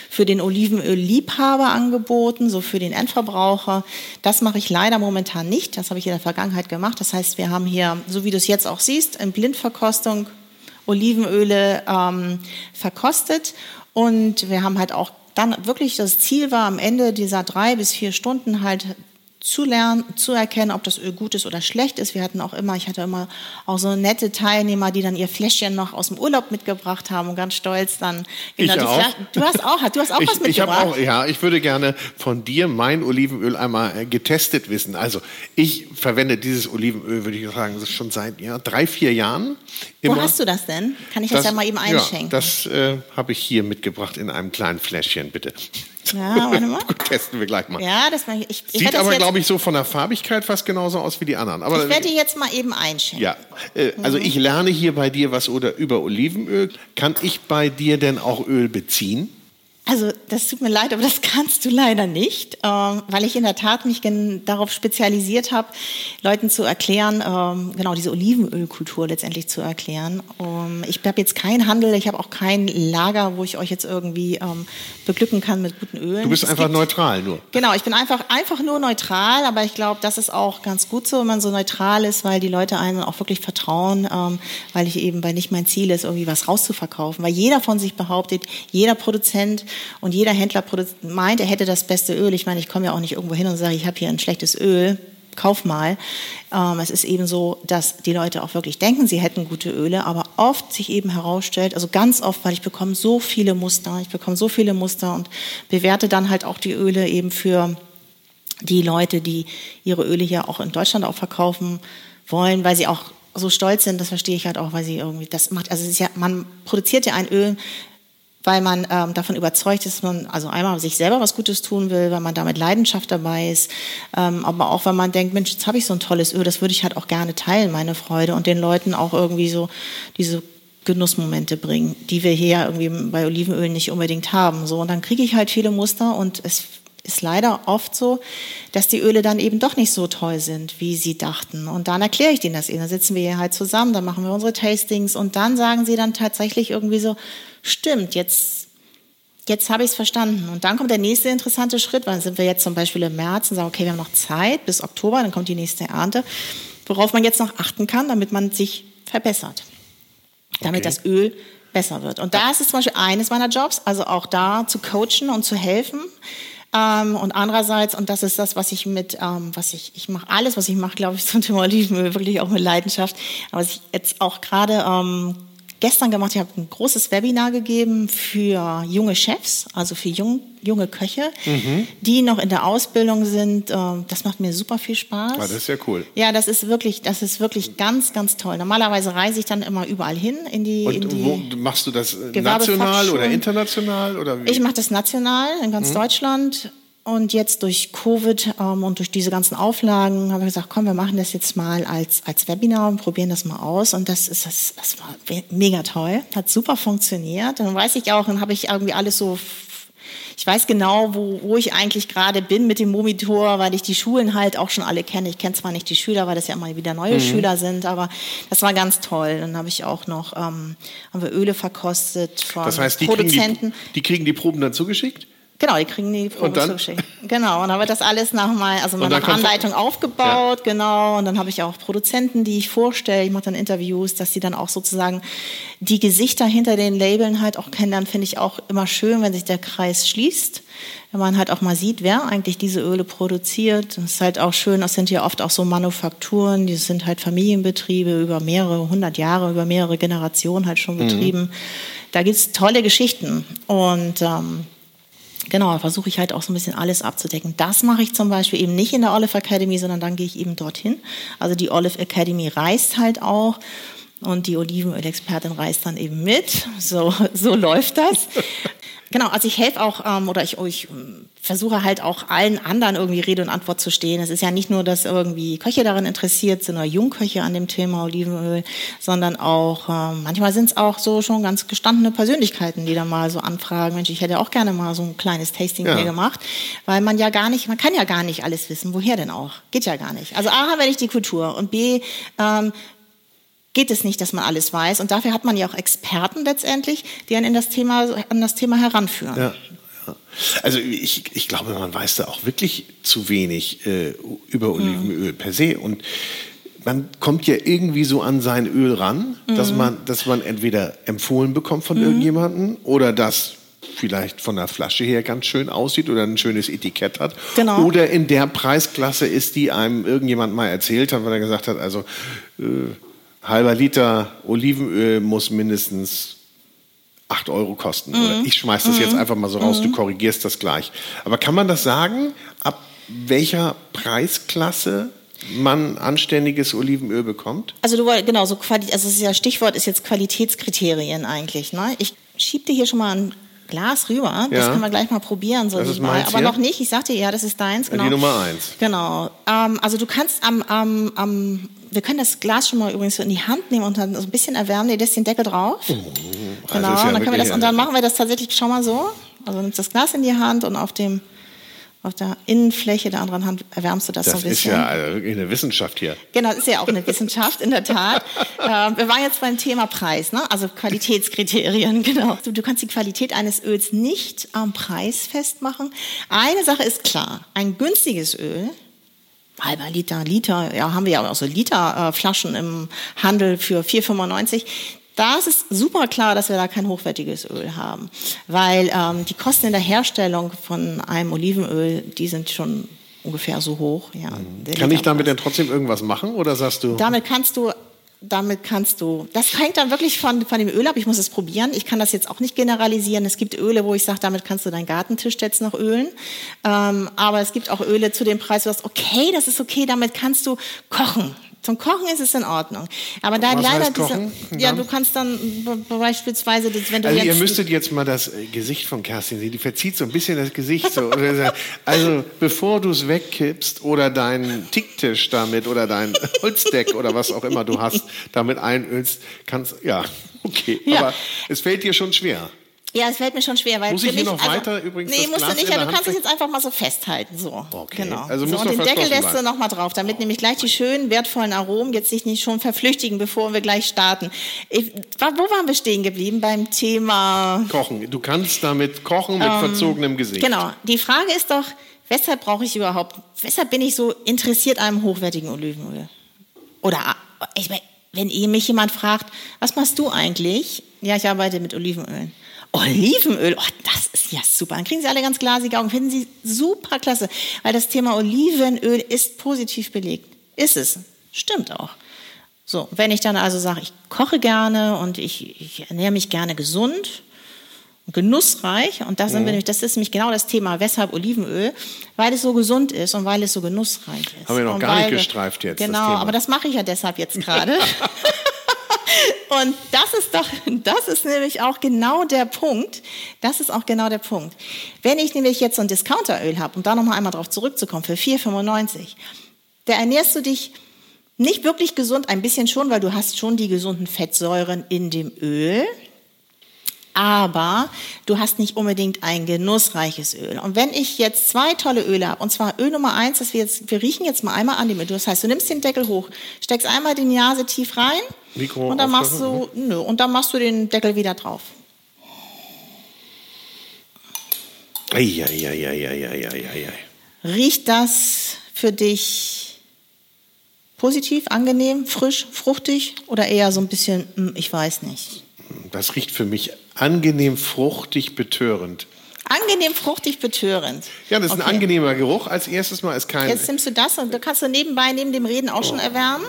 für den Olivenöl-Liebhaber angeboten, so für den Endverbraucher. Das mache ich leider momentan nicht. Das habe ich in der Vergangenheit gemacht. Das heißt, wir haben hier, so wie du es jetzt auch siehst, in Blindverkostung Olivenöle ähm, verkostet und wir haben halt auch dann wirklich das Ziel war am Ende dieser drei bis vier Stunden halt zu lernen, zu erkennen, ob das Öl gut ist oder schlecht ist. Wir hatten auch immer, ich hatte immer auch so nette Teilnehmer, die dann ihr Fläschchen noch aus dem Urlaub mitgebracht haben und ganz stolz dann. Genau, ich auch. du hast auch, du hast auch ich, was mitgebracht. Ich auch, ja, ich würde gerne von dir mein Olivenöl einmal äh, getestet wissen. Also ich verwende dieses Olivenöl, würde ich sagen, schon seit ja, drei, vier Jahren. Immer. Wo hast du das denn? Kann ich das, das ja mal eben einschenken? Ja, das äh, habe ich hier mitgebracht in einem kleinen Fläschchen, bitte. Ja, warte mal. Testen wir gleich mal. Ja, das ich, ich Sieht aber, glaube ich, so von der Farbigkeit fast genauso aus wie die anderen. Aber, ich werde jetzt mal eben einschenken. Ja, äh, also mhm. ich lerne hier bei dir was oder über Olivenöl. Kann ich bei dir denn auch Öl beziehen? Also das tut mir leid, aber das kannst du leider nicht, äh, weil ich in der Tat mich darauf spezialisiert habe, Leuten zu erklären, ähm, genau diese Olivenölkultur letztendlich zu erklären. Ähm, ich habe jetzt keinen Handel, ich habe auch kein Lager, wo ich euch jetzt irgendwie ähm, beglücken kann mit guten Ölen. Du bist es einfach gibt, neutral nur. Genau, ich bin einfach einfach nur neutral, aber ich glaube, das ist auch ganz gut so, wenn man so neutral ist, weil die Leute einen auch wirklich vertrauen, ähm, weil ich eben, weil nicht mein Ziel ist, irgendwie was rauszuverkaufen, weil jeder von sich behauptet, jeder Produzent und jeder Händler meint, er hätte das beste Öl. Ich meine, ich komme ja auch nicht irgendwo hin und sage, ich habe hier ein schlechtes Öl, kauf mal. Ähm, es ist eben so, dass die Leute auch wirklich denken, sie hätten gute Öle, aber oft sich eben herausstellt, also ganz oft, weil ich bekomme so viele Muster, ich bekomme so viele Muster und bewerte dann halt auch die Öle eben für die Leute, die ihre Öle hier auch in Deutschland auch verkaufen wollen, weil sie auch so stolz sind, das verstehe ich halt auch, weil sie irgendwie das macht. Also ja, man produziert ja ein Öl weil man ähm, davon überzeugt ist, dass man also einmal sich selber was Gutes tun will, weil man da mit Leidenschaft dabei ist, ähm, aber auch weil man denkt, Mensch, jetzt habe ich so ein tolles Öl, das würde ich halt auch gerne teilen, meine Freude und den Leuten auch irgendwie so diese Genussmomente bringen, die wir hier irgendwie bei Olivenöl nicht unbedingt haben. So und dann kriege ich halt viele Muster und es ist leider oft so, dass die Öle dann eben doch nicht so toll sind, wie sie dachten. Und dann erkläre ich denen das eben. Dann sitzen wir hier halt zusammen, dann machen wir unsere Tastings und dann sagen sie dann tatsächlich irgendwie so, stimmt, jetzt, jetzt habe ich es verstanden. Und dann kommt der nächste interessante Schritt, weil dann sind wir jetzt zum Beispiel im März und sagen, okay, wir haben noch Zeit bis Oktober, dann kommt die nächste Ernte, worauf man jetzt noch achten kann, damit man sich verbessert. Damit okay. das Öl besser wird. Und da ist es zum Beispiel eines meiner Jobs, also auch da zu coachen und zu helfen. Ähm, und andererseits, und das ist das, was ich mit, ähm, was ich, ich mache alles, was ich mache, glaube ich, zum Thema Olivenöl, wirklich auch mit Leidenschaft. Aber was ich jetzt auch gerade ähm, gestern gemacht. Ich habe ein großes Webinar gegeben für junge Chefs, also für jung, junge Köche, mhm. die noch in der Ausbildung sind. Ähm, das macht mir super viel Spaß. Ah, das ist ja cool. Ja, das ist wirklich, das ist wirklich ganz, ganz toll. Normalerweise reise ich dann immer überall hin in die. Und in die wo machst du das national oder international oder wie? Ich mache das national in ganz mhm. Deutschland und jetzt durch Covid ähm, und durch diese ganzen Auflagen haben wir gesagt, komm, wir machen das jetzt mal als, als Webinar und probieren das mal aus. Und das ist das, das war mega toll, hat super funktioniert. Dann weiß ich auch, dann habe ich irgendwie alles so ich weiß genau, wo, wo ich eigentlich gerade bin mit dem Monitor, weil ich die Schulen halt auch schon alle kenne. Ich kenne zwar nicht die Schüler, weil das ja immer wieder neue mhm. Schüler sind, aber das war ganz toll. Dann habe ich auch noch ähm, haben wir Öle verkostet von das heißt, die Produzenten. Kriegen die, die kriegen die Proben dann zugeschickt? Genau, die kriegen die Probe zugeschickt. Genau, und dann wird das alles nochmal, also nach Anleitung aufgebaut, ja. genau. Und dann habe ich auch Produzenten, die ich vorstelle. Ich mache dann Interviews, dass sie dann auch sozusagen die Gesichter hinter den Labeln halt auch kennenlernen. Finde ich auch immer schön, wenn sich der Kreis schließt. Wenn man halt auch mal sieht, wer eigentlich diese Öle produziert. Das ist halt auch schön, das sind ja oft auch so Manufakturen, die sind halt Familienbetriebe über mehrere hundert Jahre, über mehrere Generationen halt schon mhm. betrieben. Mhm. Da gibt's tolle Geschichten. Und ähm, Genau, versuche ich halt auch so ein bisschen alles abzudecken. Das mache ich zum Beispiel eben nicht in der Olive Academy, sondern dann gehe ich eben dorthin. Also die Olive Academy reist halt auch und die Olivenölexpertin reist dann eben mit. So, so läuft das. Genau, also ich helfe auch ähm, oder ich, ich ähm, versuche halt auch allen anderen irgendwie Rede und Antwort zu stehen. Es ist ja nicht nur, dass irgendwie Köche daran interessiert sind oder Jungköche an dem Thema Olivenöl, sondern auch ähm, manchmal sind es auch so schon ganz gestandene Persönlichkeiten, die da mal so anfragen. Mensch, ich hätte auch gerne mal so ein kleines Tasting ja. hier gemacht, weil man ja gar nicht, man kann ja gar nicht alles wissen. Woher denn auch? Geht ja gar nicht. Also A, habe ich die Kultur und B, ähm, geht es nicht, dass man alles weiß. Und dafür hat man ja auch Experten letztendlich, die einen in das Thema, an das Thema heranführen. Ja. Also ich, ich glaube, man weiß da auch wirklich zu wenig äh, über Olivenöl mhm. per se. Und man kommt ja irgendwie so an sein Öl ran, mhm. dass, man, dass man entweder empfohlen bekommt von mhm. irgendjemandem oder das vielleicht von der Flasche her ganz schön aussieht oder ein schönes Etikett hat. Genau. Oder in der Preisklasse ist, die einem irgendjemand mal erzählt hat, weil er gesagt hat, also äh, halber Liter Olivenöl muss mindestens 8 Euro kosten. Mhm. ich schmeiß das mhm. jetzt einfach mal so raus, mhm. du korrigierst das gleich. Aber kann man das sagen, ab welcher Preisklasse man anständiges Olivenöl bekommt? Also du genau so Quali also das Stichwort ist jetzt Qualitätskriterien eigentlich. Ne? Ich schieb dir hier schon mal ein Glas rüber. Das ja. können wir gleich mal probieren, so das mal. Aber noch nicht. Ich sagte ja, das ist deins. Genau. Die Nummer eins. Genau. Ähm, also du kannst am, am, am, wir können das Glas schon mal übrigens so in die Hand nehmen und dann so ein bisschen erwärmen. Ihr lässt den Deckel drauf. Oh, also genau. Ja und dann können wir das und dann machen wir das tatsächlich. Schau mal so. Also nimmst das Glas in die Hand und auf dem auf der Innenfläche der anderen Hand erwärmst du das, Das so ein ist bisschen. ja also wirklich eine Wissenschaft hier. Genau, das ist ja auch eine Wissenschaft, in der Tat. äh, wir waren jetzt beim Thema Preis, ne? also Qualitätskriterien, genau. Du, du kannst die Qualität eines Öls nicht am Preis festmachen. Eine Sache ist klar, ein günstiges Öl, halber Liter, Liter, ja, haben wir ja auch so Literflaschen äh, im Handel für 4,95. Das ist super klar, dass wir da kein hochwertiges Öl haben, weil ähm, die Kosten in der Herstellung von einem Olivenöl, die sind schon ungefähr so hoch. Ja, der Kann ich damit denn trotzdem irgendwas machen oder sagst du? Damit kannst du, damit kannst du, das hängt dann wirklich von, von dem Öl ab. Ich muss es probieren. Ich kann das jetzt auch nicht generalisieren. Es gibt Öle, wo ich sage, damit kannst du deinen Gartentisch jetzt noch ölen. Ähm, aber es gibt auch Öle zu dem Preis, wo du sagst, okay, das ist okay, damit kannst du kochen. Zum Kochen ist es in Ordnung. Aber da Was leider diese, ja, du kannst dann beispielsweise, das- wenn du Also jetzt ihr müsstet jetzt mal das äh, Gesicht von Kerstin sehen. Die verzieht so ein bisschen das Gesicht so. Also bevor du es wegkippst oder deinen Ticktisch damit oder dein Holzdeck oder was auch immer du hast, damit einölst, kannst ja okay. Ja. Aber es fällt dir schon schwer. Ja, es fällt mir schon schwer, weil Muss ich hier mich, noch weiter übrigens Nee, musst Glas du nicht, ja, du kannst es jetzt einfach mal so festhalten, so. Okay, Genau. also so, und den Deckel lässt du noch mal drauf, damit nämlich gleich die schönen, wertvollen Aromen jetzt sich nicht schon verflüchtigen, bevor wir gleich starten. Ich, wo waren wir stehen geblieben beim Thema? Kochen. Du kannst damit kochen mit verzogenem Gesicht. Genau. Die Frage ist doch, weshalb brauche ich überhaupt, weshalb bin ich so interessiert an einem hochwertigen Olivenöl? Oder, ich mein, wenn eh mich jemand fragt, was machst du eigentlich? Ja, ich arbeite mit Olivenöl. Olivenöl, oh, das ist ja super. Dann kriegen Sie alle ganz glasige Augen. Finden Sie super klasse, weil das Thema Olivenöl ist positiv belegt. Ist es. Stimmt auch. So, wenn ich dann also sage, ich koche gerne und ich, ich ernähre mich gerne gesund und genussreich, und das, sind Mhm. nämlich, das ist nämlich genau das Thema, weshalb Olivenöl, weil es so gesund ist und weil es so genussreich ist. Haben wir noch und gar nicht gestreift jetzt, das Genau, Thema. aber das mache ich ja deshalb jetzt gerade. Und das ist doch, das ist nämlich auch genau der Punkt. Das ist auch genau der Punkt. Wenn ich nämlich jetzt so ein Discounteröl habe, um da nochmal einmal drauf zurückzukommen, für 4,95, da ernährst du dich nicht wirklich gesund, ein bisschen schon, weil du hast schon die gesunden Fettsäuren in dem Öl. Aber du hast nicht unbedingt ein genussreiches Öl. Und wenn ich jetzt zwei tolle Öle habe, und zwar Öl Nummer eins, das wir jetzt, wir riechen jetzt mal einmal an dem Öl. Das heißt, du nimmst den Deckel hoch, steckst einmal die Nase tief rein Mikro und dann machst du, nö, und dann machst du den Deckel wieder drauf. Eieieiei. Riecht das für dich positiv, angenehm, frisch, fruchtig oder eher so ein bisschen, hm, ich weiß nicht. Das riecht für mich angenehm, fruchtig, betörend. Angenehm, fruchtig, betörend. Ja, das ist ein Okay. angenehmer Geruch. Als erstes Mal ist kein. Jetzt nimmst du das und da kannst du nebenbei neben dem Reden auch schon erwärmen.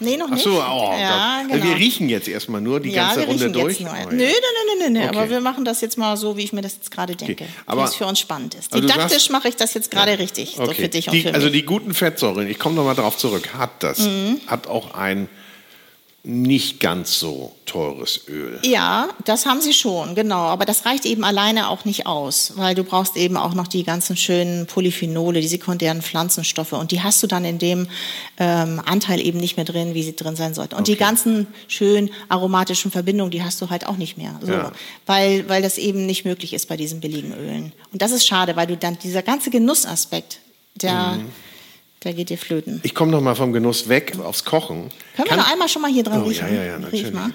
Nee, noch Ach nicht. so, oh, ja, genau. Wir riechen jetzt erstmal nur die ja, ganze Runde durch. Jetzt nur. Oh, ja. Nö, nö, nö, nö, nö, Okay. aber wir machen das jetzt mal so, wie ich mir das jetzt gerade denke. aber- wie es für uns spannend ist. aber du Didaktisch mache ich das jetzt gerade richtig, so Okay. für dich und die, für also mich. die guten Fettsäuren, ich komme nochmal darauf zurück, hat das, Mhm. hat auch ein nicht ganz so teures Öl. Ja, das haben sie schon, genau. Aber das reicht eben alleine auch nicht aus, weil du brauchst eben auch noch die ganzen schönen Polyphenole, die sekundären Pflanzenstoffe. Und die hast du dann in dem ähm, Anteil eben nicht mehr drin, wie sie drin sein sollten. Und die ganzen schönen aromatischen Verbindungen, die hast du halt auch nicht mehr. So, Ja. weil, weil das eben nicht möglich ist bei diesen billigen Ölen. Und das ist schade, weil du dann dieser ganze Genussaspekt, der, Mhm. Der geht dir flöten. Ich komme nochmal vom Genuss weg aufs Kochen. Können wir noch einmal schon mal hier dran Oh, riechen? ja, ja, ja, Riech natürlich. mal.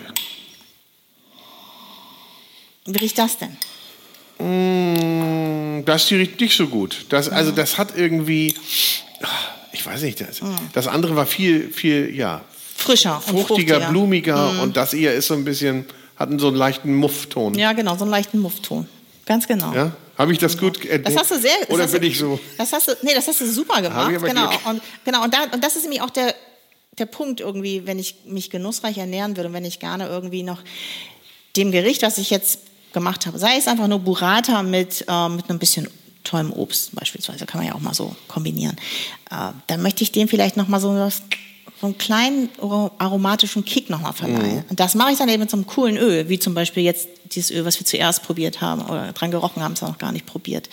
Wie riecht das denn? Mm, Das riecht nicht so gut. Das, also das hat irgendwie, ah, ich weiß nicht, das, das andere war viel, viel, ja, Frischer und fruchtiger, fruchtiger. Blumiger und das eher ist so ein bisschen, hat so einen leichten Muffton. Ja, genau, so einen leichten Muffton. Ganz genau. Ja? Habe ich das gut entdeckt? Das hast du sehr. das Oder bin du, ich so? Das hast du, nee, das hast du super gemacht. Genau. Glück. Und, genau. Und, da, und das ist nämlich auch der, der Punkt irgendwie, wenn ich mich genussreich ernähren würde und wenn ich gerne irgendwie noch dem Gericht, was ich jetzt gemacht habe, sei es einfach nur Burrata mit, äh, mit einem bisschen tollem Obst beispielsweise, kann man ja auch mal so kombinieren. Äh, dann möchte ich dem vielleicht noch mal so was so einen kleinen aromatischen Kick nochmal verleihen. Mhm. Und das mache ich dann eben mit so einem coolen Öl, wie zum Beispiel jetzt dieses Öl, was wir zuerst probiert haben oder dran gerochen haben, es noch gar nicht probiert.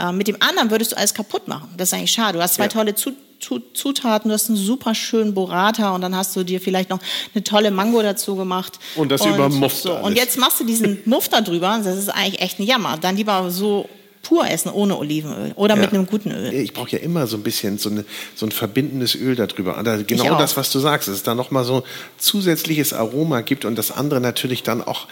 Äh, mit dem anderen würdest du alles kaputt machen. Das ist eigentlich schade. Du hast zwei ja. tolle Zutaten, du hast einen super schönen Burrata und dann hast du dir vielleicht noch eine tolle Mango dazu gemacht. Und das und über Muff. So. Und jetzt machst du diesen Muff da drüber, das ist eigentlich echt ein Jammer. Dann lieber so pur essen, ohne Olivenöl oder ja. mit einem guten Öl. Ich brauche ja immer so ein bisschen so, eine, so ein verbindendes Öl darüber. Genau das, was du sagst, dass es da nochmal so zusätzliches Aroma gibt und das andere natürlich dann auch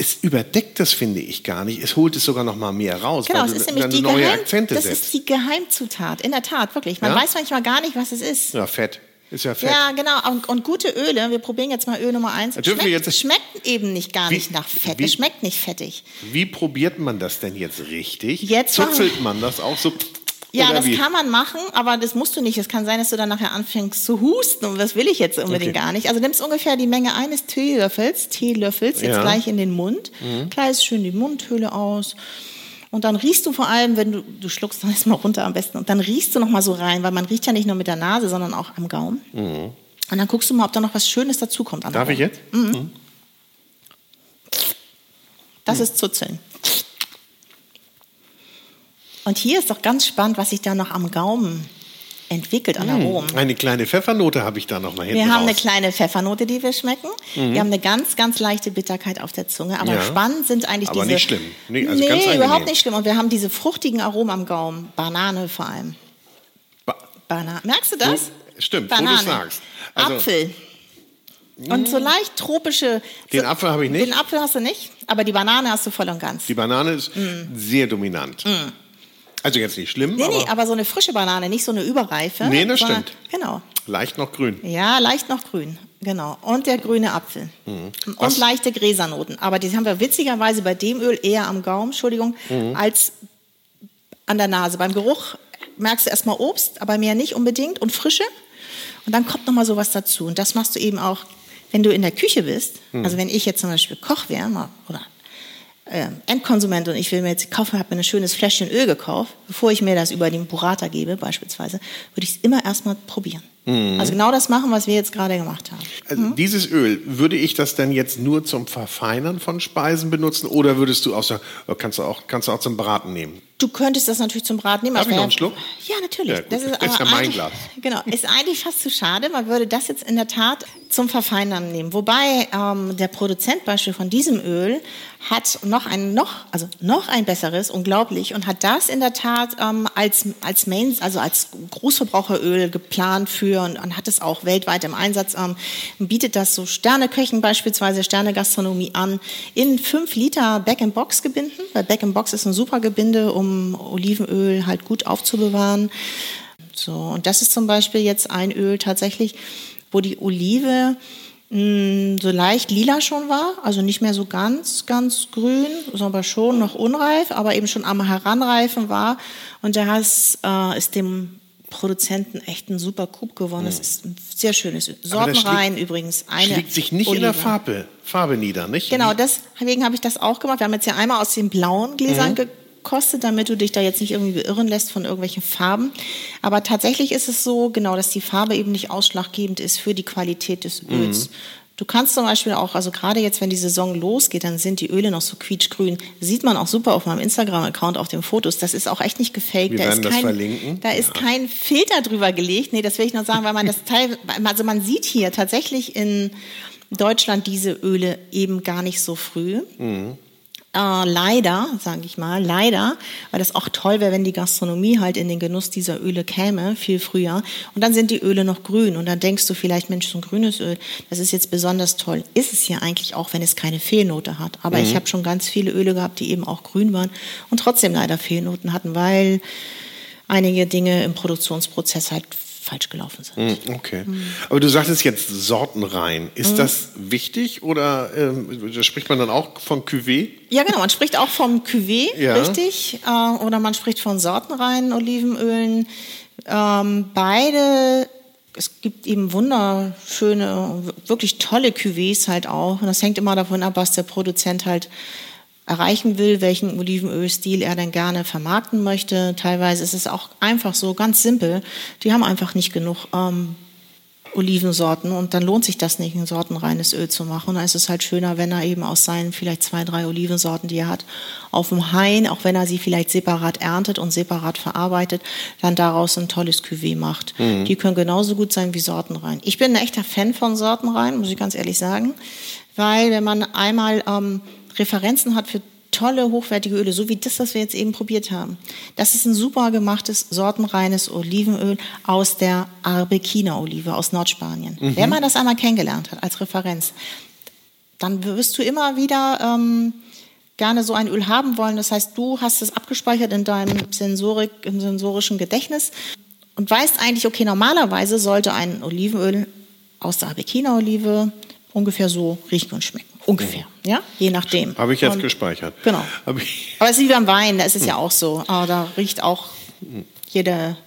es überdeckt das, finde ich, gar nicht. Es holt es sogar noch mal mehr raus. Genau, es ist nämlich die, Geheim, das ist die Geheimzutat. In der Tat, wirklich. Man ja? weiß manchmal gar nicht, was es ist. Ja, Fett. Ist ja fett. Ja, genau. Und, und, gute Öle, wir probieren jetzt mal Öl Nummer eins. Schmeckt, jetzt, schmeckt eben nicht gar wie, nicht nach Fett. Wie, es schmeckt nicht fettig. Wie probiert man das denn jetzt richtig? Jetzt Zuzelt man das auch so? Ja, das wie? kann man machen, aber das musst du nicht. Es kann sein, dass du dann nachher anfängst zu husten und das will ich jetzt unbedingt okay. gar nicht. Also nimmst ungefähr die Menge eines Teelöffels, Teelöffels jetzt ja. gleich in den Mund, mhm. kleidest schön die Mundhöhle aus und dann riechst du vor allem, wenn du, du schluckst dann erstmal runter am besten, und dann riechst du nochmal so rein, weil man riecht ja nicht nur mit der Nase, sondern auch am Gaumen. Mhm. Und dann guckst du mal, ob da noch was Schönes dazukommt. Darf ich jetzt? Mhm. Mhm. Das mhm. ist Zuzeln. Und hier ist doch ganz spannend, was sich da noch am Gaumen entwickelt an Aromen. Eine kleine Pfeffernote habe ich da noch mal hinten Wir haben raus. eine kleine Pfeffernote, die wir schmecken. Mhm. Wir haben eine ganz, ganz leichte Bitterkeit auf der Zunge. Aber ja. spannend sind eigentlich aber diese... Aber nicht schlimm. Nee, also nee überhaupt nicht schlimm. Und wir haben diese fruchtigen Aromen am Gaumen. Banane vor allem. Ba Banane. Merkst du das? So, stimmt, Banane. wo du sagst. Also, Apfel. Und so leicht tropische. Den so, Apfel habe ich nicht. Den Apfel hast du nicht, aber die Banane hast du voll und ganz. Die Banane ist mm. sehr dominant. Mm. Also jetzt nicht schlimm. Nee, aber nee, aber so eine frische Banane, nicht so eine überreife. Nee, das sondern, stimmt. Genau. Leicht noch grün. Ja, leicht noch grün. Genau. Und der grüne Apfel. Mhm. Und leichte Gräsernoten. Aber die haben wir witzigerweise bei dem Öl eher am Gaumen, Entschuldigung, mhm. als an der Nase. Beim Geruch merkst du erstmal Obst, aber mehr nicht unbedingt und Frische. Und dann kommt nochmal sowas dazu. Und das machst du eben auch, wenn du in der Küche bist. Mhm. Also wenn ich jetzt zum Beispiel Koch wäre oder äh, Endkonsument und ich will mir jetzt kaufen, habe mir ein schönes Fläschchen Öl gekauft, bevor ich mir das über den Burrata gebe beispielsweise, würde ich es immer erstmal probieren. Mhm. Also genau das machen, was wir jetzt gerade gemacht haben. Also mhm. Dieses Öl, würde ich das denn jetzt nur zum Verfeinern von Speisen benutzen oder würdest du auch, kannst du auch, kannst du auch zum Braten nehmen? Du könntest das natürlich zum Braten nehmen. Darf ich noch einen Schluck? Ja, natürlich. Ja, das ist, ist ja mein Glas. Genau, ist eigentlich fast zu schade. Man würde das jetzt in der Tat zum Verfeinern nehmen. Wobei ähm, der Produzent Beispiel von diesem Öl hat noch ein noch also noch ein besseres, unglaublich, und hat das in der Tat ähm, als als Main, also als Großverbraucheröl geplant für und, und hat es auch weltweit im Einsatz. Ähm, bietet das so Sterneköchen beispielsweise Sternegastronomie an in 5 Liter Back-in-Box Gebinden. Weil Back-in-Box ist ein super Gebinde, um Olivenöl halt gut aufzubewahren. So, und das ist zum Beispiel jetzt ein Öl tatsächlich, wo die Olive mh, hm, so leicht lila schon war, also nicht mehr so ganz, ganz grün, sondern schon noch unreif, aber eben schon am Heranreifen war. Und der ist, äh, ist dem Produzenten echt ein super Coup gewonnen. Das hm. ist ein sehr schönes Sortenrein schlägt, übrigens. Eine schlägt sich nicht Olive. in der Farbe, Farbe nieder, nicht? Genau, deswegen habe ich das auch gemacht. Wir haben jetzt ja einmal aus den blauen Gläsern mhm kostet, damit du dich da jetzt nicht irgendwie beirren lässt von irgendwelchen Farben. Aber tatsächlich ist es so, genau, dass die Farbe eben nicht ausschlaggebend ist für die Qualität des Öls. Mhm. Du kannst zum Beispiel auch, also gerade jetzt, wenn die Saison losgeht, dann sind die Öle noch so quietschgrün. Sieht man auch super auf meinem Instagram-Account auf den Fotos. Das ist auch echt nicht gefaked. Wir da werden ist das kein, verlinken. Da ist ja. kein Filter drüber gelegt. Nee, das will ich noch sagen, weil man das Teil, also man sieht hier tatsächlich in Deutschland diese Öle eben gar nicht so früh. Mhm. Äh, leider, sage ich mal, leider, weil das auch toll wäre, wenn die Gastronomie halt in den Genuss dieser Öle käme, viel früher. Und dann sind die Öle noch grün. Und dann denkst du vielleicht, Mensch, so ein grünes Öl, das ist jetzt besonders toll. Ist es hier eigentlich auch, wenn es keine Fehlnote hat. Aber mhm. ich habe schon ganz viele Öle gehabt, die eben auch grün waren und trotzdem leider Fehlnoten hatten, weil einige Dinge im Produktionsprozess halt falsch gelaufen sind. Hm, okay. Aber du sagtest jetzt sortenrein. Ist mhm. das wichtig oder ähm, da spricht man dann auch von Cuvée? Ja, genau. Man spricht auch vom Cuvée, ja. richtig. Äh, oder man spricht von sortenreinen Olivenölen. Ähm, beide es gibt eben wunderschöne, wirklich tolle Cuvées halt auch. Und das hängt immer davon ab, was der Produzent halt erreichen will, welchen Olivenölstil er denn gerne vermarkten möchte. Teilweise ist es auch einfach so ganz simpel. Die haben einfach nicht genug ähm, Olivensorten und dann lohnt sich das nicht, ein sortenreines Öl zu machen. Da ist es halt schöner, wenn er eben aus seinen vielleicht zwei, drei Olivensorten, die er hat, auf dem Hain, auch wenn er sie vielleicht separat erntet und separat verarbeitet, dann daraus ein tolles Cuvée macht. Mhm. Die können genauso gut sein wie sortenrein. Ich bin ein echter Fan von sortenrein, muss ich ganz ehrlich sagen, weil wenn man einmal ähm, Referenzen hat für tolle, hochwertige Öle, so wie das, was wir jetzt eben probiert haben. Das ist ein super gemachtes, sortenreines Olivenöl aus der Arbequina-Olive aus Nordspanien. Mhm. Wenn man das einmal kennengelernt hat als Referenz, dann wirst du immer wieder ähm, gerne so ein Öl haben wollen. Das heißt, du hast es abgespeichert in deinem Sensorik, im sensorischen Gedächtnis und weißt eigentlich, okay, normalerweise sollte ein Olivenöl aus der Arbequina-Olive ungefähr so riechen und schmecken. Ungefähr, mhm. ja, je nachdem. Habe ich jetzt und, gespeichert. Genau. Aber es ist wie beim Wein, da ist es ja mhm. auch so. Aber da riecht auch jede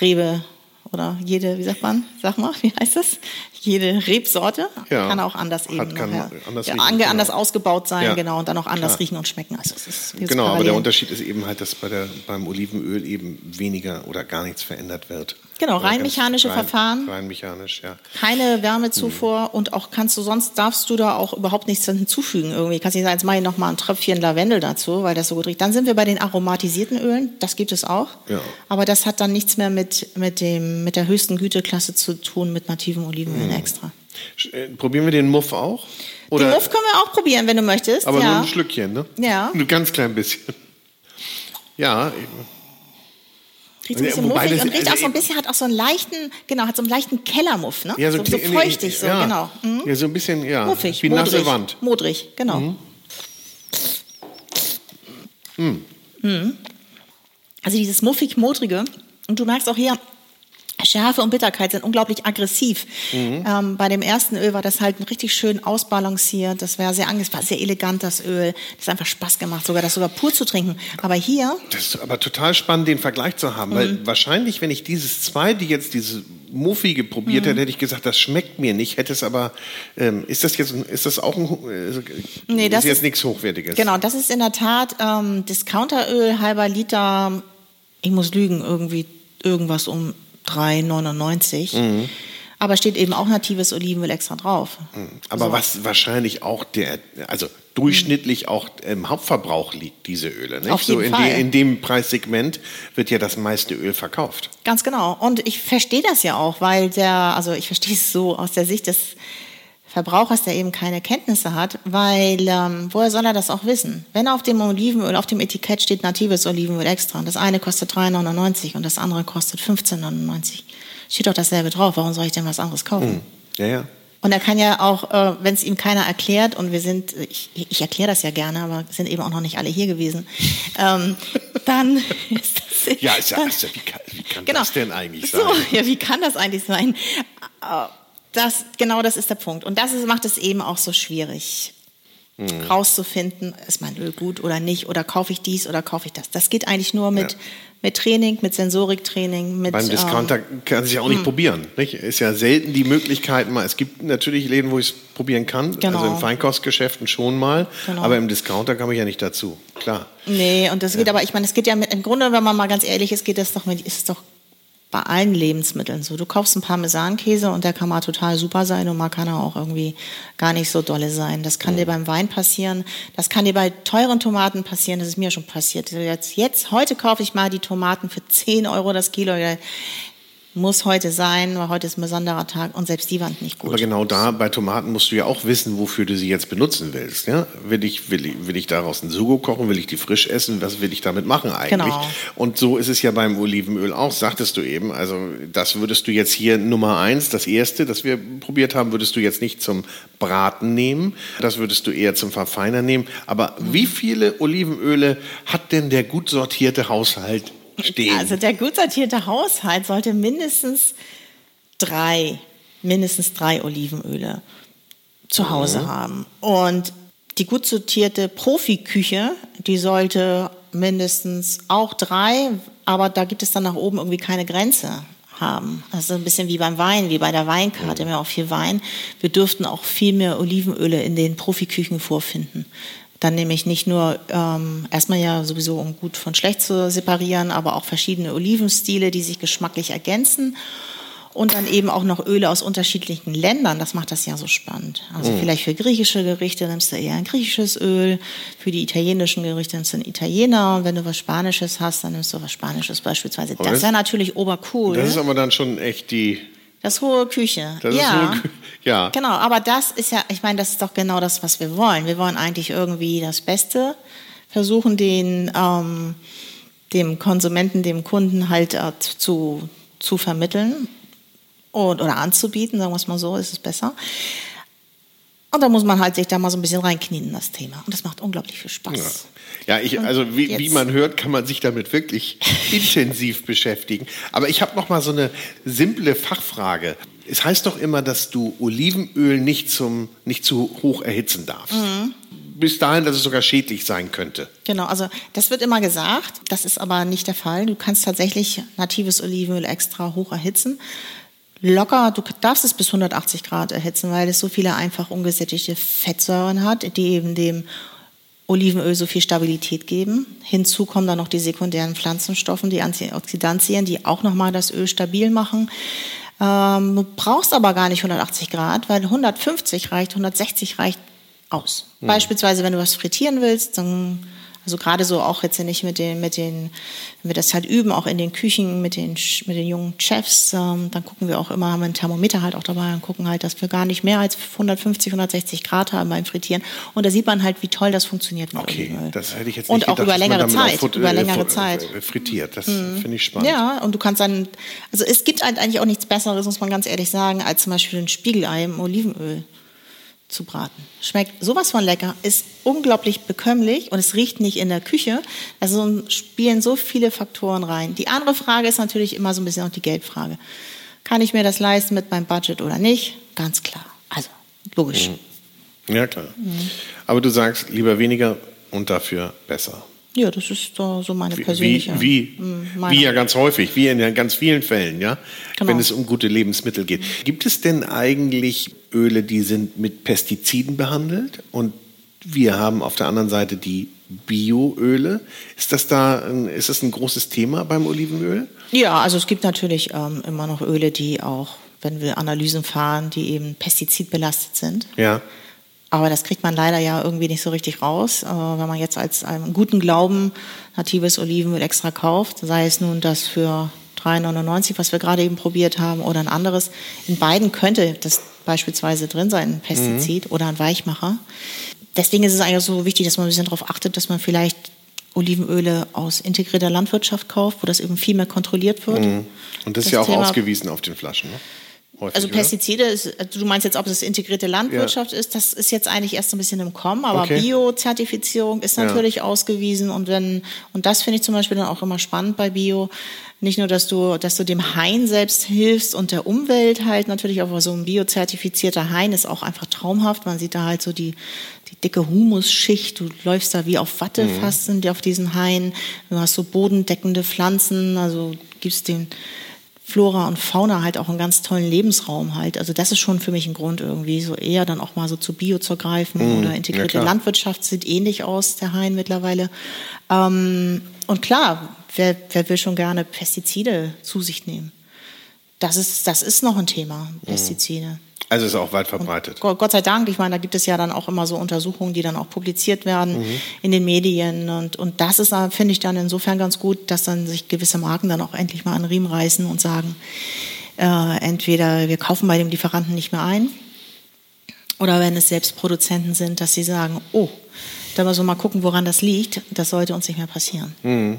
Rebe oder jede, wie sagt man, sag mal, wie heißt das? Jede Rebsorte ja. kann auch anders eben kann anders, ja, riechen, anders genau. ausgebaut sein, ja. genau, und dann auch anders Klar. riechen und schmecken. Also es ist genau, aber der Unterschied ist eben halt, dass bei der, beim Olivenöl eben weniger oder gar nichts verändert wird. Genau, rein mechanische rein, Verfahren. Rein mechanisch, ja. Keine Wärmezufuhr mhm. und auch kannst du sonst darfst du da auch überhaupt nichts hinzufügen irgendwie. Kannst nicht sagen, jetzt mache ich noch mal ein Tröpfchen Lavendel dazu, weil das so gut riecht. Dann sind wir bei den aromatisierten Ölen, das gibt es auch. Ja. Aber das hat dann nichts mehr mit mit dem mit der höchsten Güteklasse zu tun mit nativen Olivenölen mhm. extra. Äh, probieren wir den Muff auch? Oder? Den Muff können wir auch probieren, wenn du möchtest. Aber ja. nur ein Schlückchen, ne? Ja. Ein ganz klein bisschen. Ja. Riecht ein bisschen Wobei muffig und riecht also auch so ein bisschen, hat auch so einen leichten, genau, hat so einen leichten Kellermuff, ne? Ja, so, so, so feuchtig, so, ja, genau. Mhm. Ja, so ein bisschen, ja. Muffig, wie modrig, nasse Wand. Modrig, genau. Mhm. mhm. Also dieses muffig-modrige. Und du merkst auch hier, Schärfe und Bitterkeit sind unglaublich aggressiv. Mhm. Ähm, bei dem ersten Öl war das halt richtig schön ausbalanciert. Das war sehr angenehm, war sehr elegant, das Öl. Das hat einfach Spaß gemacht, sogar das sogar pur zu trinken. Aber hier. Das ist aber total spannend, den Vergleich zu haben. Mhm. Weil wahrscheinlich, wenn ich dieses zweite jetzt, dieses Muffige probiert mhm. hätte, hätte ich gesagt, das schmeckt mir nicht. Hätte es aber, ähm, ist das jetzt, ist das auch ein, äh, nee, das ist jetzt nichts Hochwertiges? Genau, das ist in der Tat ähm, Discounteröl, halber Liter, ich muss lügen, irgendwie irgendwas um 3,99. Mhm. Aber steht eben auch natives Olivenöl extra drauf. Mhm. Aber so. was wahrscheinlich auch der, also durchschnittlich auch im Hauptverbrauch liegt, diese Öle. Nicht? Auf jeden so in, Fall. Die, in dem Preissegment wird ja das meiste Öl verkauft. Ganz genau. Und ich verstehe das ja auch, weil der, also ich verstehe es so aus der Sicht des Verbrauchers, der eben keine Kenntnisse hat, weil ähm, woher soll er das auch wissen? Wenn auf dem Olivenöl, auf dem Etikett steht natives Olivenöl extra und das eine kostet 3,99 und das andere kostet 15,99, steht doch dasselbe drauf. Warum soll ich denn was anderes kaufen? Hm. Ja, ja. Und er kann ja auch, äh, wenn es ihm keiner erklärt, und wir sind, ich, ich erkläre das ja gerne, aber sind eben auch noch nicht alle hier gewesen, ähm, dann ist das. Ja, ist ja, ist ja wie kann, wie kann genau, das denn eigentlich sein? So, ja, wie kann das eigentlich sein? Das, genau das ist der Punkt. Und das ist, macht es eben auch so schwierig, mhm. rauszufinden, ist mein Öl gut oder nicht, oder kaufe ich dies oder kaufe ich das. Das geht eigentlich nur mit, ja. mit Training, mit Sensoriktraining. Mit, Beim Discounter ähm, kann sich auch nicht mh. probieren. Nicht? Ist ja selten die Möglichkeit, mal, es gibt natürlich Läden, wo ich es probieren kann, genau. also in Feinkostgeschäften schon mal, genau. aber im Discounter kam ich ja nicht dazu, klar. Nee, und das geht ja. aber, ich meine, es geht ja mit, im Grunde, wenn man mal ganz ehrlich ist, geht das doch mit, ist es doch bei allen Lebensmitteln so. Du kaufst einen Parmesankäse und der kann mal total super sein und mal kann er auch irgendwie gar nicht so dolle sein. Das kann dir beim Wein passieren. Das kann dir bei teuren Tomaten passieren. Das ist mir schon passiert. Jetzt, jetzt heute kaufe ich mal die Tomaten für 10 Euro das Kilo muss heute sein, weil heute ist ein besonderer Tag und selbst die waren nicht gut. Aber genau da bei Tomaten musst du ja auch wissen, wofür du sie jetzt benutzen willst. Ja? Will, ich, will, ich, will ich daraus ein Sugo kochen? Will ich die frisch essen? Was will ich damit machen eigentlich? Genau. Und so ist es ja beim Olivenöl auch, sagtest du eben. Also das würdest du jetzt hier Nummer eins, das erste, das wir probiert haben, würdest du jetzt nicht zum Braten nehmen. Das würdest du eher zum Verfeinern nehmen. Aber wie viele Olivenöle hat denn der gut sortierte Haushalt stehen. Also der gut sortierte Haushalt sollte mindestens drei, mindestens drei Olivenöle zu Hause mhm. haben. Und die gut sortierte Profiküche, die sollte mindestens auch drei, aber da gibt es dann nach oben irgendwie keine Grenze haben. Also ein bisschen wie beim Wein, wie bei der Weinkarte, mhm. wir haben auch viel Wein. Wir dürften auch viel mehr Olivenöle in den Profiküchen vorfinden. Dann nehme ich nicht nur ähm, erstmal ja sowieso, um gut von schlecht zu separieren, aber auch verschiedene Olivenstile, die sich geschmacklich ergänzen. und dann eben auch noch Öle aus unterschiedlichen Ländern. Das macht das ja so spannend. Also mhm. vielleicht für griechische Gerichte nimmst du eher ein griechisches Öl, für die italienischen Gerichte nimmst du einen Italiener. Und wenn du was Spanisches hast, dann nimmst du was Spanisches beispielsweise. Aber das wäre natürlich obercool. Das ist aber dann schon echt die das hohe Küche. Das ja. Hohe Kü ja. Genau, aber das ist ja, ich meine, das ist doch genau das, was wir wollen. Wir wollen eigentlich irgendwie das Beste versuchen, den ähm, dem Konsumenten, dem Kunden halt äh, zu, zu vermitteln und, oder anzubieten, sagen wir es mal so, ist es besser. Und da muss man halt sich da mal so ein bisschen reinknien in das Thema. Und das macht unglaublich viel Spaß. Ja, ja ich, also wie, wie, man hört, kann man sich damit wirklich intensiv beschäftigen. Aber ich habe noch mal so eine simple Fachfrage. Es heißt doch immer, dass du Olivenöl nicht, zum, nicht zu hoch erhitzen darfst. Mhm bis dahin, dass es sogar schädlich sein könnte. Genau, also das wird immer gesagt, das ist aber nicht der Fall. Du kannst tatsächlich natives Olivenöl extra hoch erhitzen. Locker, du darfst es bis 180 Grad erhitzen, weil es so viele einfach ungesättigte Fettsäuren hat, die eben dem Olivenöl so viel Stabilität geben. Hinzu kommen dann noch die sekundären Pflanzenstoffe, die Antioxidantien, die auch nochmal das Öl stabil machen. Ähm, du brauchst aber gar nicht 180 Grad, weil 150 reicht, 160 reicht aus. Mhm. Beispielsweise, wenn du was frittieren willst, dann, also gerade so auch jetzt nicht mit den, mit den, wenn wir das halt üben, auch in den Küchen mit den, mit den jungen Chefs, ähm, dann gucken wir auch immer, haben wir ein Thermometer halt auch dabei und gucken halt, dass wir gar nicht mehr als 150, 160 Grad haben beim Frittieren. Und da sieht man halt, wie toll das funktioniert. Mit okay, Olivenöl. das hätte ich jetzt nicht Und auch gedacht, über längere Zeit, auch über längere äh, Zeit. Frittiert, das mhm. finde ich spannend. Ja, und du kannst dann, also es gibt halt eigentlich auch nichts Besseres, muss man ganz ehrlich sagen, als zum Beispiel ein Spiegelei im Olivenöl zu braten. Schmeckt sowas von lecker, ist unglaublich bekömmlich und es riecht nicht in der Küche. Also spielen so viele Faktoren rein. Die andere Frage ist natürlich immer so ein bisschen auch die Geldfrage. Kann ich mir das leisten mit meinem Budget oder nicht? Ganz klar. Also, logisch. Mhm. Ja, klar. Mhm. Aber du sagst lieber weniger und dafür besser. Ja, das ist so meine persönliche. Wie, wie, hm, wie, ja ganz häufig, wie in ganz vielen Fällen, ja, genau. wenn es um gute Lebensmittel geht. Gibt es denn eigentlich Öle, die sind mit Pestiziden behandelt und wir haben auf der anderen Seite die Bioöle. Ist das da, ist das ein großes Thema beim Olivenöl? Ja, also es gibt natürlich ähm, immer noch Öle, die auch, wenn wir Analysen fahren, die eben pestizidbelastet sind. Ja. Aber das kriegt man leider ja irgendwie nicht so richtig raus. Äh, wenn man jetzt als einem guten Glauben natives Olivenöl extra kauft, sei es nun das für 3,99, was wir gerade eben probiert haben, oder ein anderes. In beiden könnte das beispielsweise drin sein, ein Pestizid mhm. oder ein Weichmacher. Deswegen ist es eigentlich so wichtig, dass man ein bisschen darauf achtet, dass man vielleicht Olivenöle aus integrierter Landwirtschaft kauft, wo das eben viel mehr kontrolliert wird. Mhm. Und das, das ist ja auch Thema, ausgewiesen auf den Flaschen. Ne? Häufig, also Pestizide, ist, du meinst jetzt, ob es integrierte Landwirtschaft ja. ist, das ist jetzt eigentlich erst so ein bisschen im Kommen, aber okay. Bio-Zertifizierung ist natürlich ja. ausgewiesen und wenn, und das finde ich zum Beispiel dann auch immer spannend bei Bio, nicht nur, dass du, dass du dem Hain selbst hilfst und der Umwelt halt natürlich, aber so ein biozertifizierter Hain ist auch einfach traumhaft. Man sieht da halt so die, die dicke Humusschicht. Du läufst da wie auf Watte mhm. fast auf diesen Hain. Du hast so bodendeckende Pflanzen, also gibst den, Flora und Fauna halt auch einen ganz tollen Lebensraum halt. Also das ist schon für mich ein Grund irgendwie, so eher dann auch mal so zu Bio zu greifen mm, oder integrierte ja Landwirtschaft sieht ähnlich aus, der Hain mittlerweile. Ähm, und klar, wer, wer will schon gerne Pestizide zu sich nehmen? Das ist, das ist noch ein Thema, mhm. Pestizide. Mm. Also ist auch weit verbreitet. Und Gott sei Dank, ich meine, da gibt es ja dann auch immer so Untersuchungen, die dann auch publiziert werden mhm. in den Medien. Und, und das ist, finde ich, dann insofern ganz gut, dass dann sich gewisse Marken dann auch endlich mal an Riemen reißen und sagen, äh, entweder wir kaufen bei dem Lieferanten nicht mehr ein, oder wenn es selbst Produzenten sind, dass sie sagen, oh, da müssen wir mal gucken, woran das liegt. Das sollte uns nicht mehr passieren. Mhm.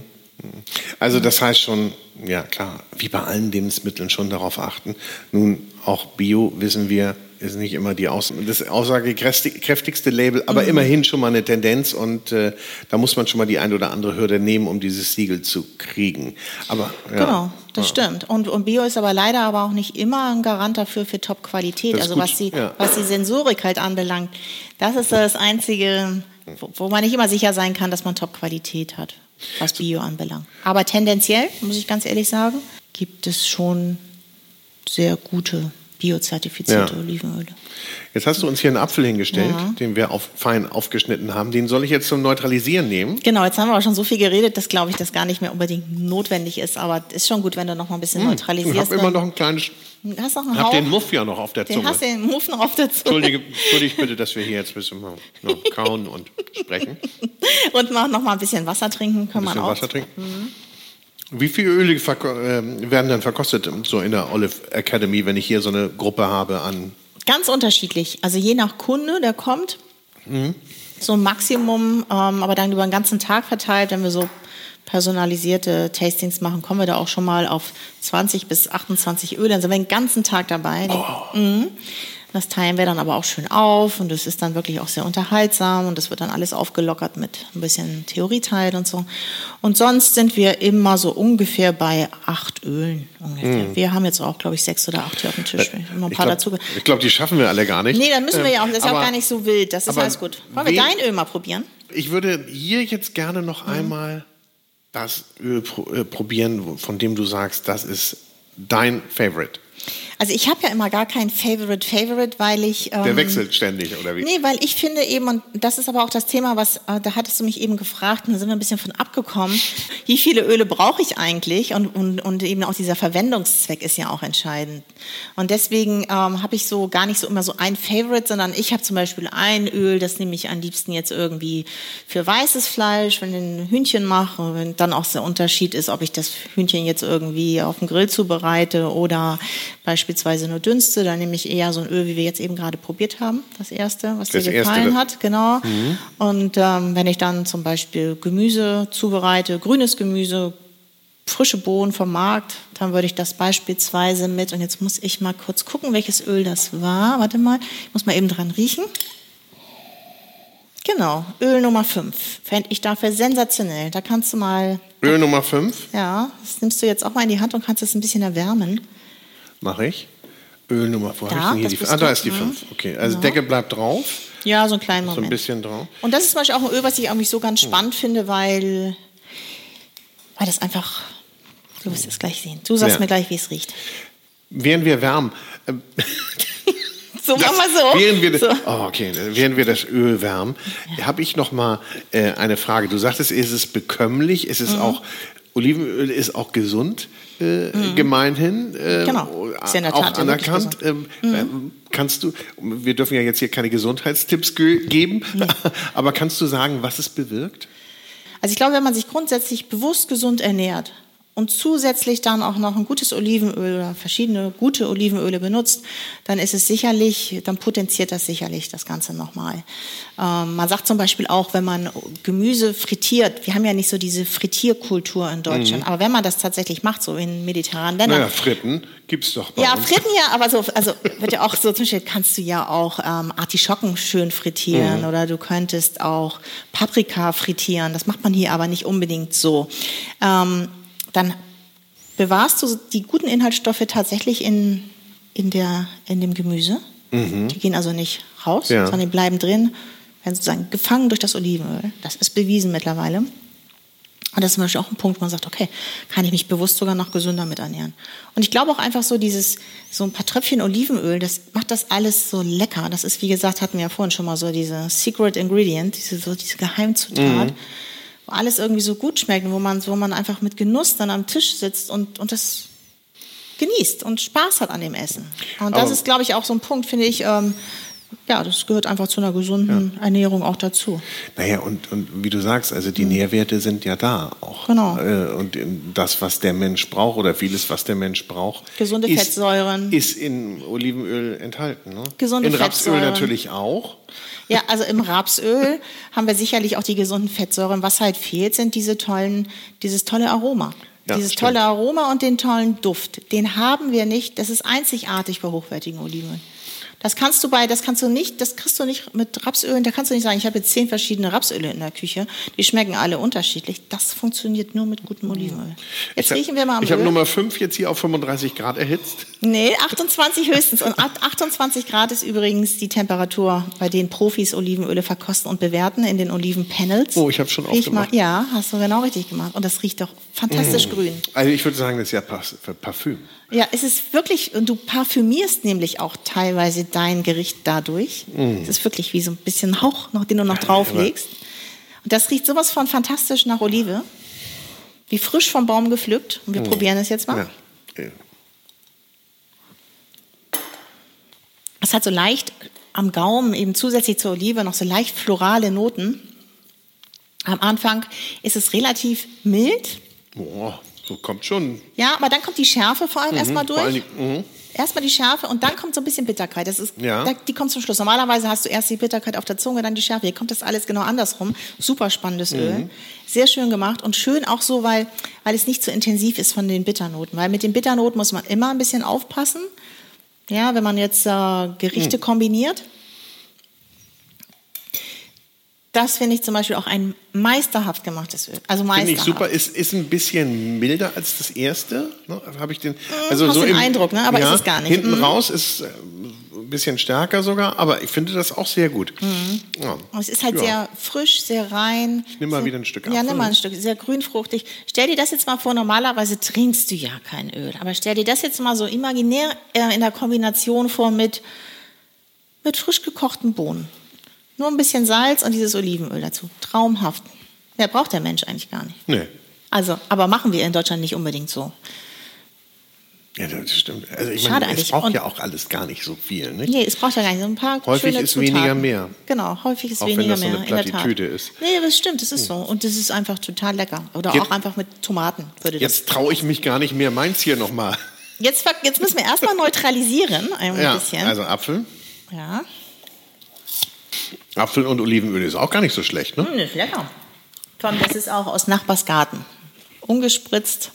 Also das heißt schon, ja klar, wie bei allen Lebensmitteln schon darauf achten. Nun, auch Bio, wissen wir, ist nicht immer die Aus das aussagekräftigste Label, aber mhm. immerhin schon mal eine Tendenz und äh, da muss man schon mal die ein oder andere Hürde nehmen, um dieses Siegel zu kriegen. Aber ja. Genau, das ja. stimmt. Und, und Bio ist aber leider aber auch nicht immer ein Garant dafür für Top-Qualität. Also was die, ja. was die Sensorik halt anbelangt, das ist das Einzige, wo, wo man nicht immer sicher sein kann, dass man Top-Qualität hat was Bio anbelangt. Aber tendenziell, muss ich ganz ehrlich sagen, gibt es schon sehr gute biozertifizierte Ja. Olivenöle. Jetzt hast du uns hier einen Apfel hingestellt, Ja. den wir auf, fein aufgeschnitten haben. Den soll ich jetzt zum Neutralisieren nehmen? Genau, jetzt haben wir aber schon so viel geredet, dass glaube ich, das gar nicht mehr unbedingt notwendig ist. Aber ist schon gut, wenn du noch mal ein bisschen Ich neutralisierst. habe immer noch ein kleines. hast noch einen Ich habe Hauch. den Muff ja noch auf der den Zunge. hast den Muff noch auf der Zunge. Entschuldige, entschuldige bitte, dass wir hier jetzt ein bisschen mal noch kauen und sprechen. Und noch mal ein bisschen Wasser trinken, kann Ein man bisschen auch. Wasser trinken. Wie viele Öle ähm, werden dann verkostet so in der Olive Academy, wenn ich hier so eine Gruppe habe an Ganz unterschiedlich. Also je nach Kunde, der kommt. Mhm. So ein Maximum, ähm, aber dann über den ganzen Tag verteilt, wenn wir so personalisierte Tastings machen, kommen wir da auch schon mal auf 20 bis 28 Öle. Dann sind wir den ganzen Tag dabei. Oh. Mhm. Das teilen wir dann aber auch schön auf und es ist dann wirklich auch sehr unterhaltsam und das wird dann alles aufgelockert mit ein bisschen Theorieteil und so. Und sonst sind wir immer so ungefähr bei acht Ölen ungefähr. Wir haben jetzt auch, glaube ich, sechs oder acht hier auf dem Tisch. Immer ein Ich paar glaub- dazu. Ich glaube, die schaffen wir alle gar nicht. Nee, dann müssen wir ja auch, das ist ja auch gar nicht so wild. Das ist alles gut. Wollen wir dein Öl mal probieren? Ich würde hier jetzt gerne noch Mhm. einmal das Öl äh, probieren, von dem du sagst, das ist dein Favorite. Also ich habe ja immer gar kein Favorite Favorite, weil ich... Der ähm, wechselt ständig, oder wie? Nee, weil ich finde eben, und das ist aber auch das Thema, was, äh, da hattest du mich eben gefragt, und da sind wir ein bisschen von abgekommen, wie viele Öle brauche ich eigentlich? Und, und, und eben auch dieser Verwendungszweck ist ja auch entscheidend. Und deswegen ähm, habe ich so gar nicht so immer so ein Favorite, sondern ich habe zum Beispiel ein Öl, das nehme ich am liebsten jetzt irgendwie für weißes Fleisch, wenn ich ein Hühnchen mache, wenn dann auch der Unterschied ist, ob ich das Hühnchen jetzt irgendwie auf dem Grill zubereite oder beispielsweise nur dünste, dann nehme ich eher so ein Öl, wie wir jetzt eben gerade probiert haben, das erste, was Das dir erste, gefallen das- hat, genau. Und ähm, wenn ich dann zum Beispiel Gemüse zubereite, grünes Gemüse, frische Bohnen vom Markt, dann würde ich das beispielsweise mit, und jetzt muss ich mal kurz gucken, welches Öl das war. Warte mal, ich muss mal eben dran riechen. Genau, Öl Nummer 5. Fände ich dafür sensationell. Da kannst du mal, Öl Nummer 5 ja, das nimmst du jetzt auch mal in die Hand und kannst es ein bisschen erwärmen. Mache ich. Öl Nummer, wo habe ich denn hier die bist Ah, da ist die Mhm. 5. Okay, also Genau. Deckel bleibt drauf, Ja, so einen kleinen so ein Moment. bisschen drauf. Und das ist zum Beispiel auch ein Öl, was ich eigentlich so ganz spannend finde, weil, weil das einfach, du wirst es gleich sehen. Du sagst Ja. mir gleich, wie es riecht. Während wir wärmen, ähm, So, Das- machen wir so. Während wir, so. oh, okay, während wir das Öl wärmen, habe ich noch mal äh, eine Frage. Du sagtest, ist es bekömmlich? Ist es Mhm. auch Olivenöl ist auch gesund äh, gemeinhin äh, Mhm. Genau. Ist ja in der auch Tat ja wirklich Mhm. anerkannt. Ähm, ähm, kannst du? Wir dürfen ja jetzt hier keine Gesundheitstipps ge geben, aber kannst du sagen, was es bewirkt? Also ich glaube, wenn man sich grundsätzlich bewusst gesund ernährt und zusätzlich dann auch noch ein gutes Olivenöl oder verschiedene gute Olivenöle benutzt, dann ist es sicherlich, dann potenziert das sicherlich das Ganze nochmal. Ähm, man sagt zum Beispiel auch, wenn man Gemüse frittiert, wir haben ja nicht so diese Frittierkultur in Deutschland, aber wenn man das tatsächlich macht, so in mediterranen Ländern, Naja, Fritten gibt's doch bei Ja, uns. Fritten ja, aber so, also wird ja auch so, zum Beispiel kannst du ja auch ähm, Artischocken schön frittieren oder du könntest auch Paprika frittieren. Das macht man hier aber nicht unbedingt so. Ähm, dann bewahrst du die guten Inhaltsstoffe tatsächlich in, in, der, in dem Gemüse. Die gehen also nicht raus, Ja. sondern die bleiben drin, werden sozusagen gefangen durch das Olivenöl. Das ist bewiesen mittlerweile. Und das ist zum Beispiel auch ein Punkt, wo man sagt, okay, kann ich mich bewusst sogar noch gesünder mit ernähren. Und ich glaube auch einfach so dieses, so ein paar Tröpfchen Olivenöl, das macht das alles so lecker. Das ist, wie gesagt, hatten wir ja vorhin schon mal so diese Secret Ingredient, diese, so diese Geheimzutat, wo alles irgendwie so gut schmeckt wo man, wo man einfach mit Genuss dann am Tisch sitzt und, und das genießt und Spaß hat an dem Essen. Und das Aber- ist, glaube ich, auch so ein Punkt, finde ich, ähm, ja, das gehört einfach zu einer gesunden Ernährung auch dazu. Naja, und, und wie du sagst, also die Nährwerte sind ja da auch. Mhm. Genau. Äh, Und das, was der Mensch braucht oder vieles, was der Mensch braucht, Gesunde ist, Fettsäuren. ist in Olivenöl enthalten. Ne? Gesunde in Rapsöl Fettsäuren. natürlich auch. Ja, also im Rapsöl haben wir sicherlich auch die gesunden Fettsäuren. Was halt fehlt, sind diese tollen, dieses tolle Aroma. Ja, dieses stimmt. tolle Aroma und den tollen Duft. Den haben wir nicht. Das ist einzigartig bei hochwertigen Olivenöl. Das kannst du bei, das kannst du nicht, das kriegst du nicht mit Rapsölen. Da kannst du nicht sagen, ich habe jetzt zehn verschiedene Rapsöle in der Küche. Die schmecken alle unterschiedlich. Das funktioniert nur mit gutem Olivenöl. Jetzt hab- riechen wir mal am Ich habe. Nummer 5 jetzt hier auf 35 Grad erhitzt. Nee, 28 höchstens. Und 28 Grad ist übrigens die Temperatur, bei denen Profis Olivenöle verkosten und bewerten in den Olivenpanels. Oh, ich hab's schon mal, aufgemacht. Ja, hast du genau richtig gemacht. Und das riecht doch fantastisch grün. Also ich würde sagen, das ist ja Parfüm. Ja, es ist wirklich, und du parfümierst nämlich auch teilweise dein Gericht dadurch. Es ist wirklich wie so ein bisschen Hauch, noch, den du noch drauflegst. Und das riecht sowas von fantastisch nach Olive. Wie frisch vom Baum gepflückt. Und wir probieren es jetzt mal. Ja. Ja. Es hat so leicht am Gaumen, eben zusätzlich zur Olive, noch so leicht florale Noten. Am Anfang ist es relativ mild. Boah, so kommt schon. Ja, aber dann kommt die Schärfe vor allem erstmal Vor allen durch. Mhm. Erstmal die Schärfe und dann kommt so ein bisschen Bitterkeit. Das ist, Ja. da, die kommt zum Schluss. Normalerweise hast du erst die Bitterkeit auf der Zunge, dann die Schärfe. Hier kommt das alles genau andersrum. Super spannendes Öl. Sehr schön gemacht und schön auch so, weil, weil es nicht so intensiv ist von den Bitternoten. Weil mit den Bitternoten muss man immer ein bisschen aufpassen. Ja, wenn man jetzt äh, Gerichte kombiniert. Das finde ich zum Beispiel auch ein meisterhaft gemachtes Öl. Also Finde meisterhaft. ich super. Ist, ist ein bisschen milder als das erste. Ne? Habe ich den. Also hast so den im, Eindruck, ne? Aber ja, ist es gar nicht. Hinten Mhm. raus ist äh, ein bisschen stärker sogar, aber ich finde das auch sehr gut. Ja. Und Es ist halt Ja. sehr frisch, sehr rein. nimm mal sehr, wieder ein Stück Ja, Apfel. nimm mal ein Stück. Sehr grünfruchtig. Stell dir das jetzt mal vor, normalerweise trinkst du ja kein Öl. Aber stell dir das jetzt mal so imaginär äh, in der Kombination vor mit, mit frisch gekochten Bohnen. Nur ein bisschen Salz und dieses Olivenöl dazu. Traumhaft. Mehr braucht der Mensch eigentlich gar nicht. Nee. Also, aber machen wir in Deutschland nicht unbedingt so. Ja, das stimmt. Also ich Schade meine, es braucht Und- ja auch alles gar nicht so viel. Nicht? Nee, es braucht ja gar nicht so ein paar Häufig ist Zutaten. weniger mehr. Genau, häufig ist Auch wenn weniger das so mehr, eine in der Tat. Plattitüde ist. Nee, das stimmt, das ist so. Und das ist einfach total lecker. Oder Jetzt- auch einfach mit Tomaten würde das. Jetzt traue ich mich gar nicht mehr. Meins hier nochmal. Jetzt, jetzt müssen wir erstmal neutralisieren, ein Ja, bisschen. also Apfel. ja. Apfel und Olivenöl ist auch gar nicht so schlecht, ne? Das ist lecker. Tom, das ist auch aus Nachbarsgarten. Ungespritzt.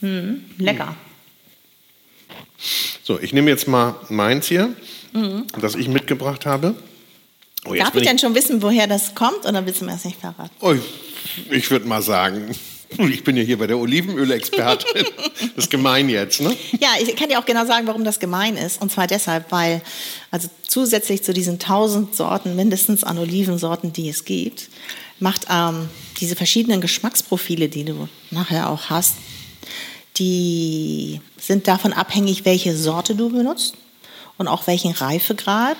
Hm, lecker. So, ich nehme jetzt mal meins hier, das ich mitgebracht habe. Oh, Mhm. Darf bin ich denn schon wissen, woher das kommt oder willst du mir das nicht verraten? Oh, ich würde mal sagen, ich bin ja hier bei der Olivenölexpertin. das ist gemein jetzt, ne? Ja, ich kann dir auch genau sagen, warum das gemein ist. Und zwar deshalb, weil also zusätzlich zu diesen tausend Sorten mindestens an Olivensorten, die es gibt, macht ähm, diese verschiedenen Geschmacksprofile, die du nachher auch hast, die sind davon abhängig, welche Sorte du benutzt und auch welchen Reifegrad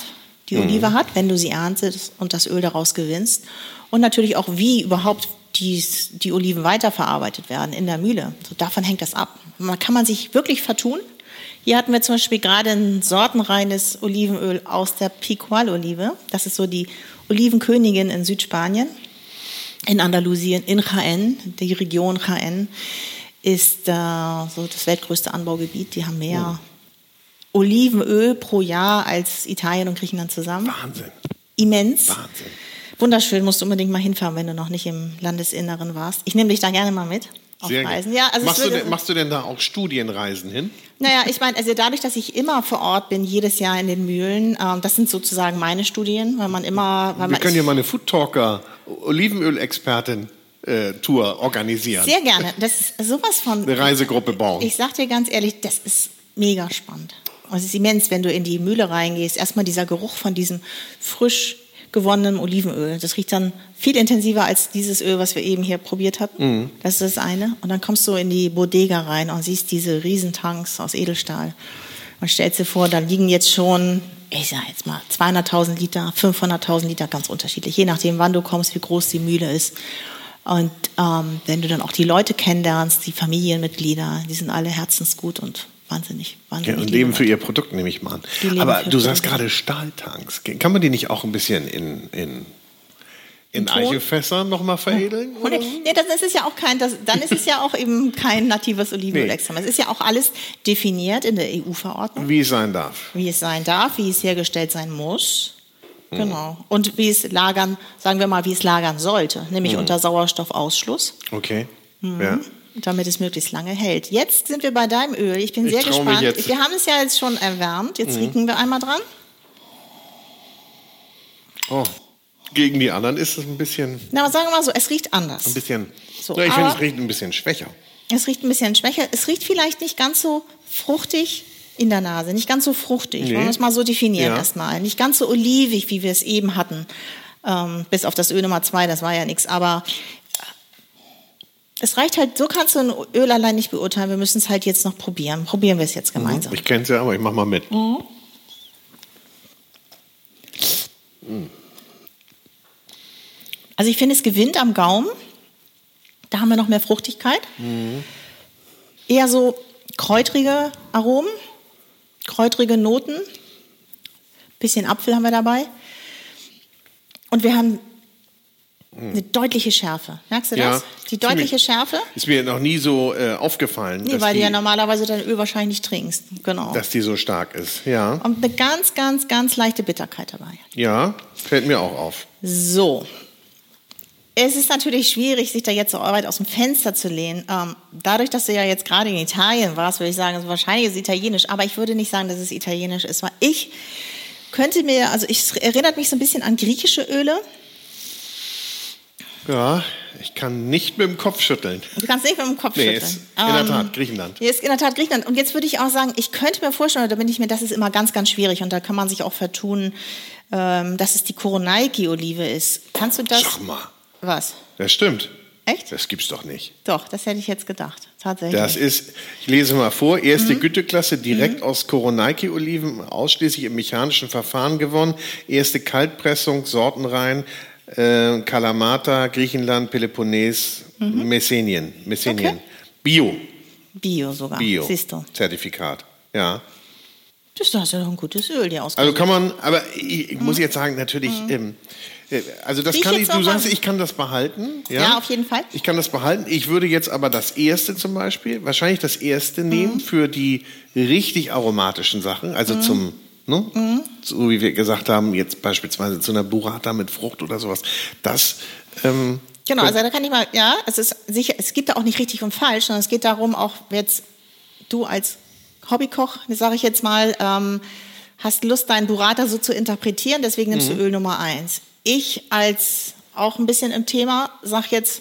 die Olive hat, wenn du sie erntest und das Öl daraus gewinnst. Und natürlich auch, wie überhaupt dies, die Oliven weiterverarbeitet werden in der Mühle. So, davon hängt das ab. Man kann man sich wirklich vertun. Hier hatten wir zum Beispiel gerade ein sortenreines Olivenöl aus der Picual-Olive. Das ist so die Olivenkönigin in Südspanien, in Andalusien, in Jaén. Die Region Jaén ist äh, so das weltgrößte Anbaugebiet. Die haben mehr Olivenöl pro Jahr als Italien und Griechenland zusammen. Wahnsinn. Immens. Wahnsinn. Wunderschön, musst du unbedingt mal hinfahren, wenn du noch nicht im Landesinneren warst. Ich nehme dich da gerne mal mit auf Sehr Reisen. Ja, also machst, du denn, machst du denn da auch Studienreisen hin? naja, ich meine, also dadurch, dass ich immer vor Ort bin, jedes Jahr in den Mühlen, ähm, das sind sozusagen meine Studien, weil man immer, weil Wir man können ja mal eine Food Talker, Olivenöl-Expertin äh, Tour organisieren. sehr gerne. Das ist sowas von. Eine Reisegruppe bauen. Ich sag dir ganz ehrlich, das ist mega spannend. Und es ist immens, wenn du in die Mühle reingehst. Erstmal dieser Geruch von diesem frisch gewonnenen Olivenöl. Das riecht dann viel intensiver als dieses Öl, was wir eben hier probiert hatten. Mhm. Das ist das eine. Und dann kommst du in die Bodega rein und siehst diese Riesentanks aus Edelstahl. Und stellst dir vor, da liegen jetzt schon, ich sag jetzt mal, 200.000 Liter, 500.000 Liter, ganz unterschiedlich. Je nachdem, wann du kommst, wie groß die Mühle ist. Und ähm, wenn du dann auch die Leute kennenlernst, die Familienmitglieder, die sind alle herzensgut und wahnsinnig, Ja, wahnsinnig. und liebe leben für ihr Produkt, nehme ich mal an. Aber du sagst gerade Stahltanks. Kann man die nicht auch ein bisschen in, in, in Ton? Eichelfässern nochmal veredeln? Und, oder? nee, das ist es ja auch kein, das, dann ist es ja auch eben kein natives Olivenöl extra. Es ist ja auch alles definiert in der EU-Verordnung, Wie es sein darf. wie es sein darf, wie es hergestellt sein muss. Genau. Und wie es lagern, sagen wir mal, wie es lagern sollte, nämlich unter Sauerstoffausschluss. Okay. Mhm. Ja. Damit es möglichst lange hält. Jetzt sind wir bei deinem Öl. Ich bin Ich sehr gespannt. Mhm. Wir haben es ja jetzt schon erwärmt. Jetzt riechen wir einmal dran. Oh. Gegen die anderen ist es ein bisschen, Na, aber sagen wir mal so, es riecht anders. ein bisschen. So, ja, ich finde, es riecht ein bisschen schwächer. Es riecht ein bisschen schwächer. Es riecht vielleicht nicht ganz so fruchtig in der Nase, nicht ganz so fruchtig. Nee. Wollen wir es mal so definieren Ja. erstmal. Nicht ganz so olivig, wie wir es eben hatten. Ähm, bis auf das Öl Nummer zwei, das war ja nichts. Aber es reicht halt, so kannst du ein Öl allein nicht beurteilen. Wir müssen es halt jetzt noch probieren. Probieren wir es jetzt gemeinsam. Ich kenne es ja, aber ich mach mal mit. Also ich finde, es gewinnt am Gaumen. Da haben wir noch mehr Fruchtigkeit. Eher so kräutrige Aromen, kräutrige Noten. Bisschen Apfel haben wir dabei. Und wir haben eine deutliche Schärfe. Merkst du das? Die deutliche ziemlich. Schärfe. Ist mir noch nie so äh, aufgefallen, Nee, weil du die, ja normalerweise dein Öl wahrscheinlich nicht trinkst. Genau. dass die so stark ist. Ja, Und eine ganz, ganz, ganz leichte Bitterkeit dabei. ja, fällt mir auch auf. So. Es ist natürlich schwierig, sich da jetzt so weit aus dem Fenster zu lehnen. Ähm, dadurch, dass du ja jetzt gerade in Italien warst, würde ich sagen, also wahrscheinlich ist es italienisch. Aber ich würde nicht sagen, dass es italienisch ist, weil ich könnte mir, also ich, es erinnert mich so ein bisschen an griechische Öle. Ja, ich kann nicht mit dem Kopf schütteln. Du kannst nicht mit dem Kopf Nee, schütteln. ist in der Ähm, Tat Griechenland. Hier ist in der Tat Griechenland. Und jetzt würde ich auch sagen, ich könnte mir vorstellen, oder da bin ich mir, das ist immer ganz, ganz schwierig und da kann man sich auch vertun, ähm, dass es die Koronaiki-Olive ist. Kannst du das? Sag mal, Was? das stimmt. Echt? Das gibt's doch nicht. Doch, das hätte ich jetzt gedacht. Tatsächlich. Das ist, ich lese mal vor, erste Mhm. Güteklasse direkt aus Koroneiki-Oliven, ausschließlich im mechanischen Verfahren gewonnen. Erste Kaltpressung, Sortenreihen, äh, Kalamata, Griechenland, Peloponnes, Messenien. Messenien. Mhm. Okay. Bio, Bio sogar. Bio. Siehst du. Zertifikat. Ja. Das hast ja doch ein gutes Öl dir ausgesucht. Also kann man, aber ich, ich muss jetzt sagen, natürlich, ähm, äh, also das Riech kann Mhm. ich, noch du sagst, ich kann das behalten. Ja? Ja, auf jeden Fall. Ich kann das behalten. Ich würde jetzt aber das erste zum Beispiel, wahrscheinlich das erste Mhm. nehmen für die richtig aromatischen Sachen, also Mhm. zum, ne? so wie wir gesagt haben, jetzt beispielsweise zu einer Burrata mit Frucht oder sowas. Das, ähm, Genau, also da kann ich mal, ja, es ist sicher, es gibt da auch nicht richtig und falsch, sondern es geht darum, auch jetzt du als Hobbykoch, sage ich jetzt mal, ähm, hast Lust, deinen Burrata so zu interpretieren, deswegen nimmst Mhm. du Öl Nummer eins. Ich als auch ein bisschen im Thema sag jetzt,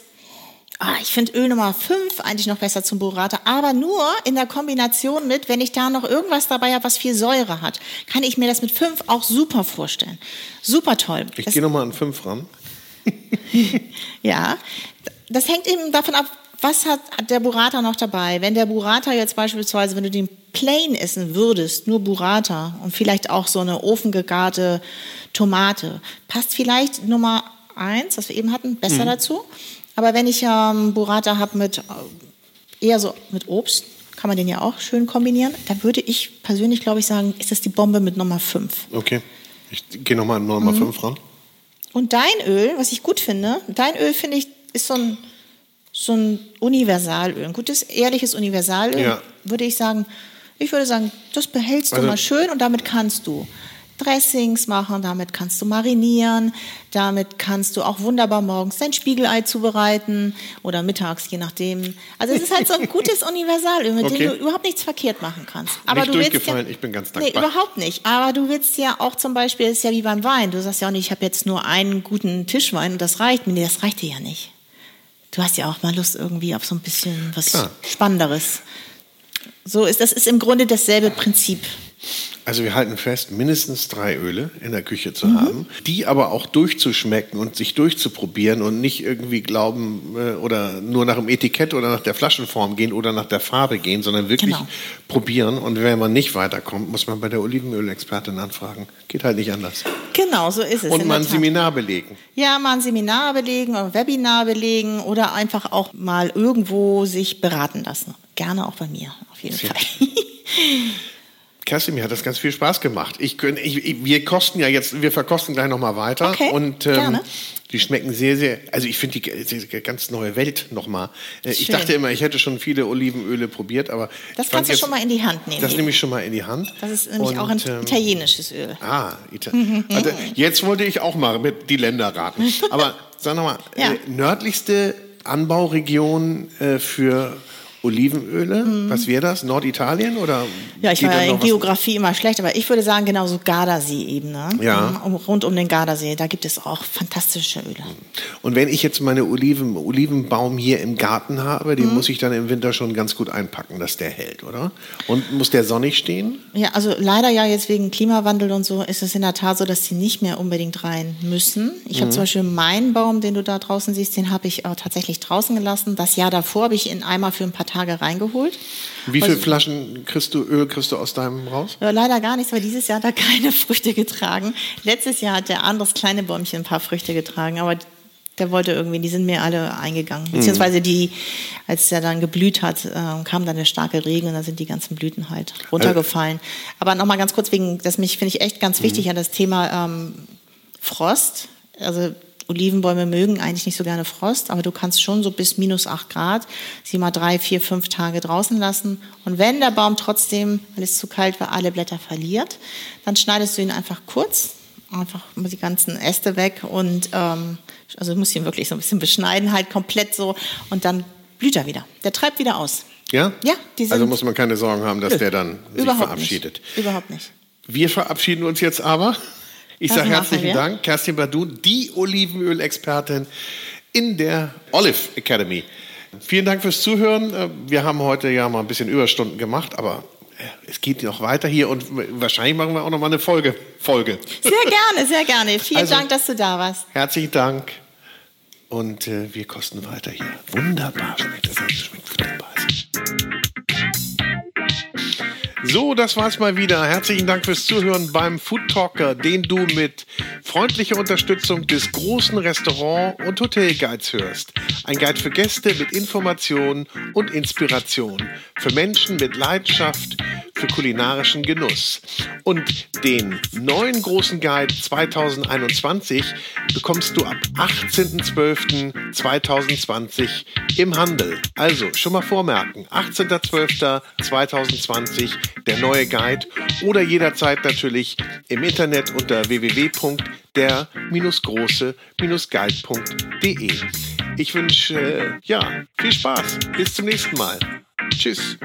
ah, ich finde Öl Nummer fünf eigentlich noch besser zum Burrata, aber nur in der Kombination mit, wenn ich da noch irgendwas dabei habe, was viel Säure hat, kann ich mir das mit fünf auch super vorstellen. Super toll. ich gehe nochmal an fünf ran. ja, das hängt eben davon ab, was hat, der Burrata noch dabei. Wenn der Burrata jetzt beispielsweise, wenn du den plain essen würdest, nur Burrata und vielleicht auch so eine ofengegarte Tomate, passt vielleicht Nummer eins, was wir eben hatten, besser dazu. Aber wenn ich ähm, Burrata habe mit äh, eher so mit Obst, kann man den ja auch schön kombinieren, dann würde ich persönlich, glaube ich, sagen, ist das die Bombe mit Nummer fünf. Okay. Ich gehe nochmal an Nummer Mhm. fünf ran. Und dein Öl, was ich gut finde, dein Öl finde ich, ist so ein, so ein Universalöl, ein gutes, ehrliches Universalöl, Ja. würde ich sagen. Ich würde sagen, das behältst Also- du mal schön und damit kannst du Dressings machen, damit kannst du marinieren, damit kannst du auch wunderbar morgens dein Spiegelei zubereiten oder mittags, je nachdem. Also es ist halt so ein gutes Universalöl, mit Okay. dem du überhaupt nichts verkehrt machen kannst. Aber Nicht du durchgefallen, ja, ich bin ganz Nee, dankbar. überhaupt nicht. Aber du willst ja auch zum Beispiel, ist ja wie beim Wein, du sagst ja auch nicht, ich habe jetzt nur einen guten Tischwein und das reicht mir. Nee, das reicht dir ja nicht. Du hast ja auch mal Lust irgendwie auf so ein bisschen was Klar. Spannenderes. So ist, das ist im Grunde dasselbe Prinzip. Also wir halten fest, mindestens drei Öle in der Küche zu Mhm. haben, die aber auch durchzuschmecken und sich durchzuprobieren und nicht irgendwie glauben äh, oder nur nach dem Etikett oder nach der Flaschenform gehen oder nach der Farbe gehen, sondern wirklich Genau. probieren. Und wenn man nicht weiterkommt, muss man bei der Olivenölexpertin anfragen. Geht halt nicht anders. Genau, so ist es. Und mal ein. Seminar belegen. Ja, mal ein Seminar belegen oder ein Webinar belegen oder einfach auch mal irgendwo sich beraten lassen. Gerne auch bei mir, auf jeden Sehr Fall. Kerstin, mir hat das ganz viel Spaß gemacht. Ich, ich, wir kosten ja jetzt, wir verkosten gleich noch mal weiter. Okay, und ähm, gerne. die schmecken sehr, sehr. Also ich finde die, die ganz neue Welt noch mal. Äh, Ich dachte immer, ich hätte schon viele Olivenöle probiert, aber Das kannst du jetzt- schon mal in die Hand nehmen. Das nehme ich schon mal in die Hand. Das ist nämlich Und, auch ein ähm, italienisches Öl. Ah, Ita also, jetzt wollte ich auch mal mit die Länder raten. Aber sag noch mal, Ja. äh, nördlichste Anbauregion äh, für Olivenöle. Mhm. Was wäre das? Norditalien oder? Ja, ich war ja in Geografie immer schlecht, aber ich würde sagen genauso Gardasee-Ebene. Ja. Um, rund um den Gardasee, da gibt es auch fantastische Öle. Und wenn ich jetzt meine Oliven, Olivenbaum hier im Garten habe, den mhm. muss ich dann im Winter schon ganz gut einpacken, dass der hält, oder? Und muss der sonnig stehen? Ja, also leider ja jetzt wegen Klimawandel und so ist es in der Tat so, dass die nicht mehr unbedingt rein müssen. Ich mhm. habe zum Beispiel meinen Baum, den du da draußen siehst, den habe ich auch tatsächlich draußen gelassen. Das Jahr davor habe ich in Eimer für ein paar Tage reingeholt. Wie viele Flaschen kriegst du, Öl kriegst du aus deinem raus? Ja, leider gar nichts, weil dieses Jahr hat er keine Früchte getragen. Letztes Jahr hat der anderes kleine Bäumchen ein paar Früchte getragen, aber der wollte irgendwie, die sind mir alle eingegangen. Mhm. Beziehungsweise die, als er dann geblüht hat, äh, kam dann der starke Regen und dann sind die ganzen Blüten halt runtergefallen. Also, Aber nochmal ganz kurz wegen, das mich finde ich echt ganz wichtig mhm. an das Thema ähm, Frost. Also Olivenbäume mögen eigentlich nicht so gerne Frost, aber du kannst schon so bis minus acht Grad sie mal drei, vier, fünf Tage draußen lassen. Und wenn der Baum trotzdem, weil es zu kalt war, alle Blätter verliert, dann schneidest du ihn einfach kurz, einfach die ganzen Äste weg und ähm, also du musst ihn wirklich so ein bisschen beschneiden, halt komplett so und dann blüht er wieder. Der treibt wieder aus. Ja? Ja. also muss man keine Sorgen haben, dass Nö, der dann sich verabschiedet. Nicht. Überhaupt nicht. Wir verabschieden uns jetzt aber. Ich sage herzlichen Dank, Kerstin Badu, die Olivenöl-Expertin in der Olive Academy. Vielen Dank fürs Zuhören. Äh, wir haben heute ja mal ein bisschen Überstunden gemacht, aber äh, es geht noch weiter hier und wahrscheinlich machen wir auch noch mal eine Folge. Folge. Sehr gerne, sehr gerne. Vielen also, Dank, dass du da warst. Herzlichen Dank. Und äh, wir kosten weiter hier. Wunderbar schmeckt das. Schmeckt wunderbar. So, das war's mal wieder. Herzlichen Dank fürs Zuhören beim Food Talker, den du mit freundlicher Unterstützung des großen Restaurant- und Hotelguides hörst. Ein Guide für Gäste mit Informationen und Inspiration. Für Menschen mit Leidenschaft für kulinarischen Genuss. Und den neuen großen Guide 2021 bekommst du ab 18.12.2020 im Handel. Also schon mal vormerken, 18.12.2020 der neue Guide oder jederzeit natürlich im Internet unter www.der-große-guide.de. Ich wünsche äh, ja viel Spaß. Bis zum nächsten Mal. Tschüss.